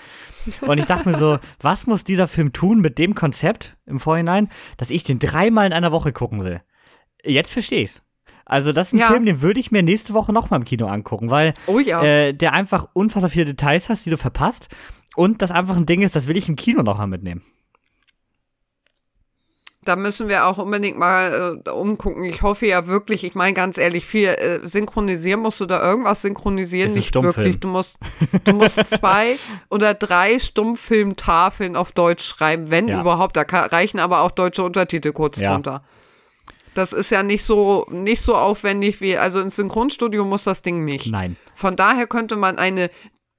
Und ich dachte mir so, was muss dieser Film tun mit dem Konzept im Vorhinein, dass ich den dreimal in einer Woche gucken will? Jetzt verstehe ich's. Also das ist ein ja. Film, den würde ich mir nächste Woche noch mal im Kino angucken, weil oh ja. äh, der einfach unfassbar viele Details hast, die du verpasst. Und das einfach ein Ding ist, das will ich im Kino noch mal mitnehmen. Da müssen wir auch unbedingt mal äh, umgucken. Ich hoffe ja wirklich, ich meine ganz ehrlich, viel äh, synchronisieren musst du da irgendwas synchronisieren, nicht wirklich. Du musst, du musst zwei oder drei Stummfilmtafeln auf Deutsch schreiben, wenn ja. überhaupt. Da reichen aber auch deutsche Untertitel kurz ja. drunter. Das ist ja nicht so, nicht so aufwendig wie, also ins Synchronstudio muss das Ding nicht. Nein. Von daher könnte man eine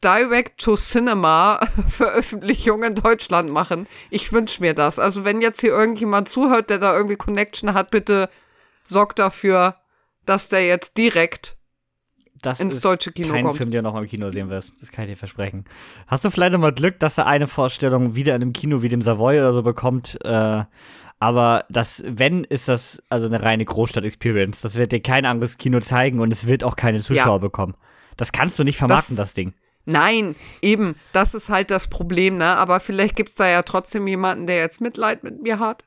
Direct-to-Cinema-Veröffentlichung in Deutschland machen. Ich wünsche mir das. Also wenn jetzt hier irgendjemand zuhört, der da irgendwie Connection hat, bitte sorgt dafür, dass der jetzt direkt das ins deutsche Kino kein kommt. Film, den du noch im Kino sehen wirst. Das kann ich dir versprechen. Hast du vielleicht noch mal Glück, dass er eine Vorstellung wieder in einem Kino wie dem Savoy oder so bekommt? Äh, aber das, wenn, ist das also eine reine Großstadt-Experience. Das wird dir kein anderes Kino zeigen und es wird auch keine Zuschauer ja. bekommen. Das kannst du nicht vermarkten, das, das Ding. Nein, eben, das ist halt das Problem, ne? Aber vielleicht gibt es da ja trotzdem jemanden, der jetzt Mitleid mit mir hat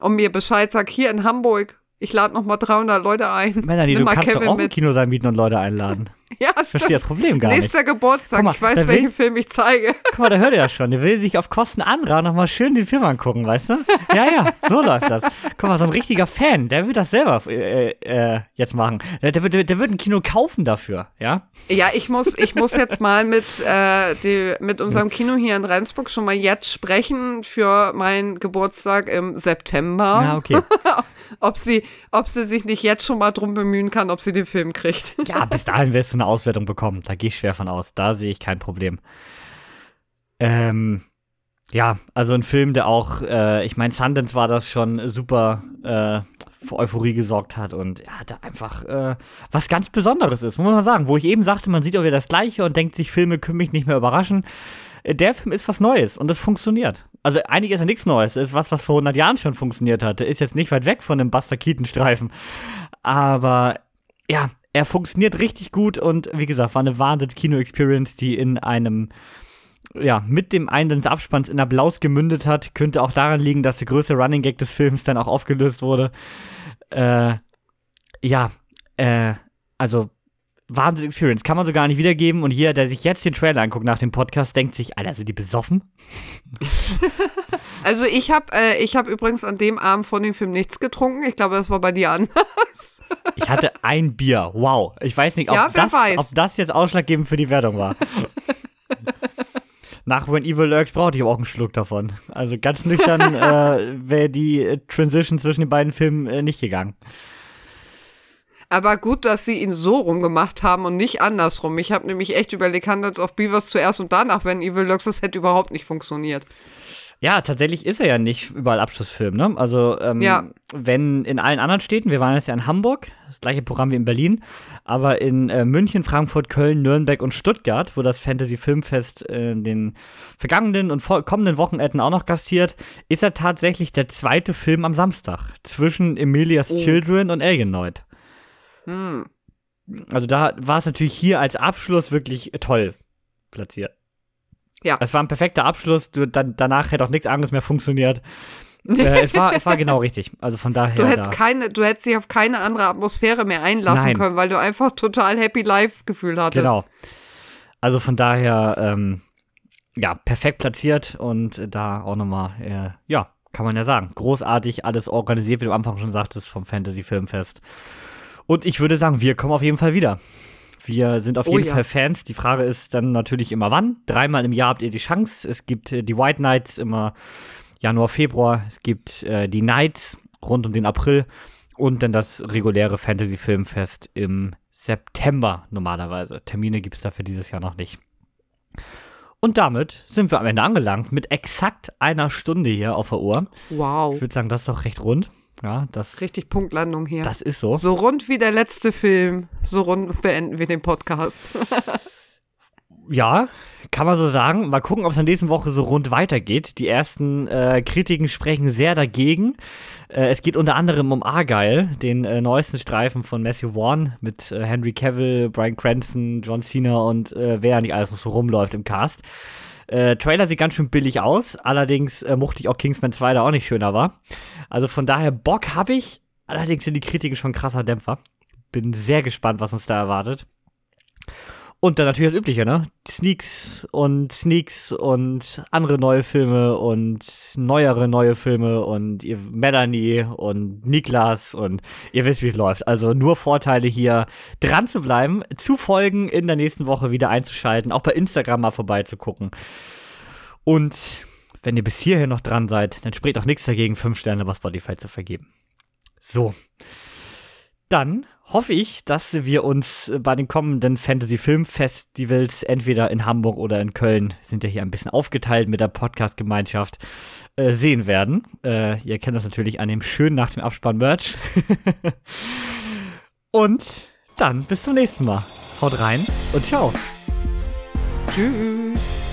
und mir Bescheid sagt, hier in Hamburg, ich lade noch mal 300 Leute ein. Melanie, du kannst Kevin doch auch mit. im Kino sein mieten und Leute einladen. Ja, stimmt. Verstehe das Problem gar Nächster nicht. Nächster Geburtstag, mal, ich weiß, welchen Film ich zeige. Guck mal, da hört ihr ja schon. Der will sich auf Kosten anderer nochmal schön den Film angucken, weißt du? Ja, ja, so läuft das. Guck mal, so ein richtiger Fan, der will das selber äh, äh, jetzt machen. Der, der, der, der wird ein Kino kaufen dafür, ja? Ja, ich muss, ich muss jetzt mal mit, äh, die, mit unserem Kino hier in Rendsburg schon mal jetzt sprechen für meinen Geburtstag im September. Ja, okay. ob, sie, ob sie sich nicht jetzt schon mal drum bemühen kann, ob sie den Film kriegt. Ja, bis dahin wirst du eine Auswertung bekommen. Da gehe ich schwer von aus. Da sehe ich kein Problem. Ähm, ja, also ein Film, der auch, äh, ich meine, Sundance war das schon super äh, für Euphorie gesorgt hat und ja, da einfach äh, was ganz Besonderes ist, muss man sagen. Wo ich eben sagte, man sieht auch wieder das Gleiche und denkt sich, Filme können mich nicht mehr überraschen. Der Film ist was Neues und es funktioniert. Also eigentlich ist ja nichts Neues. Es ist was, was vor 100 Jahren schon funktioniert hat. Der ist jetzt nicht weit weg von einem Buster Keaton-Streifen. Aber ja, er funktioniert richtig gut und wie gesagt, war eine wahnsinnige Kino-Experience, die in einem ja, mit dem Ende des Abspanns in Applaus gemündet hat. Könnte auch daran liegen, dass der größte Running Gag des Films dann auch aufgelöst wurde. Äh, ja, äh, also Wahnsinn Experience, kann man so gar nicht wiedergeben. Und jeder, der sich jetzt den Trailer anguckt nach dem Podcast, denkt sich, Alter, sind die besoffen? Also ich habe äh, ich hab übrigens an dem Abend von dem Film nichts getrunken. Ich glaube, das war bei dir anders. Ich hatte ein Bier. Wow. Ich weiß nicht, ob, Ja, das, weiß. ob das jetzt ausschlaggebend für die Wertung war. Nach When Evil Lurks brauchte ich aber auch einen Schluck davon. Also ganz nüchtern äh, wäre die Transition zwischen den beiden Filmen äh, nicht gegangen. Aber gut, dass sie ihn so rumgemacht haben und nicht andersrum. Ich habe nämlich echt überlegt, Hundreds of Beavers zuerst und danach, wenn Evil Lux, das hätte überhaupt nicht funktioniert. Ja, tatsächlich ist er ja nicht überall Abschlussfilm, ne? Also, ähm, Ja. wenn in allen anderen Städten, wir waren jetzt ja in Hamburg, das gleiche Programm wie in Berlin, aber in äh, München, Frankfurt, Köln, Nürnberg und Stuttgart, wo das Fantasy Filmfest äh, in den vergangenen und kommenden Wochenenden auch noch gastiert, ist er tatsächlich der zweite Film am Samstag zwischen Emilia's Oh. Children und Elgenoid. Hm. Also da war es natürlich hier als Abschluss wirklich toll platziert. Ja. Es war ein perfekter Abschluss. Du, dann, danach hätte auch nichts anderes mehr funktioniert. äh, es, war, es war genau richtig. Also von daher. Du hättest, da. keine, du hättest dich auf keine andere Atmosphäre mehr einlassen Nein. können, weil du einfach total Happy Life-Gefühl hattest. Genau. Also von daher, ähm, ja, perfekt platziert und da auch nochmal, äh, ja, kann man ja sagen, großartig alles organisiert, wie du am Anfang schon sagtest, vom Fantasy Filmfest. Und ich würde sagen, wir kommen auf jeden Fall wieder. Wir sind auf Oh jeden ja. Fall Fans. Die Frage ist dann natürlich immer wann. Dreimal im Jahr habt ihr die Chance. Es gibt äh, die White Nights immer Januar, Februar. Es gibt äh, die Nights rund um den April und dann das reguläre Fantasy Filmfest im September normalerweise. Termine gibt es dafür dieses Jahr noch nicht. Und damit sind wir am Ende angelangt mit exakt einer Stunde hier auf der Uhr. Wow. Ich würde sagen, das ist doch recht rund. Ja, das, Richtig Punktlandung hier. das ist so. So rund wie der letzte Film. So rund beenden wir den Podcast. Ja, kann man so sagen. Mal gucken, ob es in nächsten Woche so rund weitergeht. Die ersten äh, Kritiken sprechen sehr dagegen. Äh, es geht unter anderem um Argyle, den äh, neuesten Streifen von Matthew Vaughn mit äh, Henry Cavill, Brian Cranston, John Cena und äh, wer nicht alles noch so rumläuft im Cast. Äh, Trailer sieht ganz schön billig aus, allerdings äh, mochte ich auch Kingsman 2, der auch nicht schöner war. Also von daher Bock habe ich, allerdings sind die Kritiken schon krasser Dämpfer. Bin sehr gespannt, was uns da erwartet. Und dann natürlich das Übliche, ne? Sneaks und Sneaks und andere neue Filme und neuere neue Filme und ihr Melanie und Niklas und ihr wisst, wie es läuft. Also nur Vorteile hier dran zu bleiben, zu folgen, in der nächsten Woche wieder einzuschalten, auch bei Instagram mal vorbeizugucken. Und wenn ihr bis hierhin noch dran seid, dann spricht auch nichts dagegen, fünf Sterne bei Spotify zu vergeben. So. Dann hoffe ich, dass wir uns bei den kommenden Fantasy Film Festivals entweder in Hamburg oder in Köln, sind ja hier ein bisschen aufgeteilt mit der Podcast-Gemeinschaft, äh, sehen werden. Äh, ihr kennt das natürlich an dem schönen nach dem Abspann Merch. und dann bis zum nächsten Mal. Haut rein und ciao. Tschüss.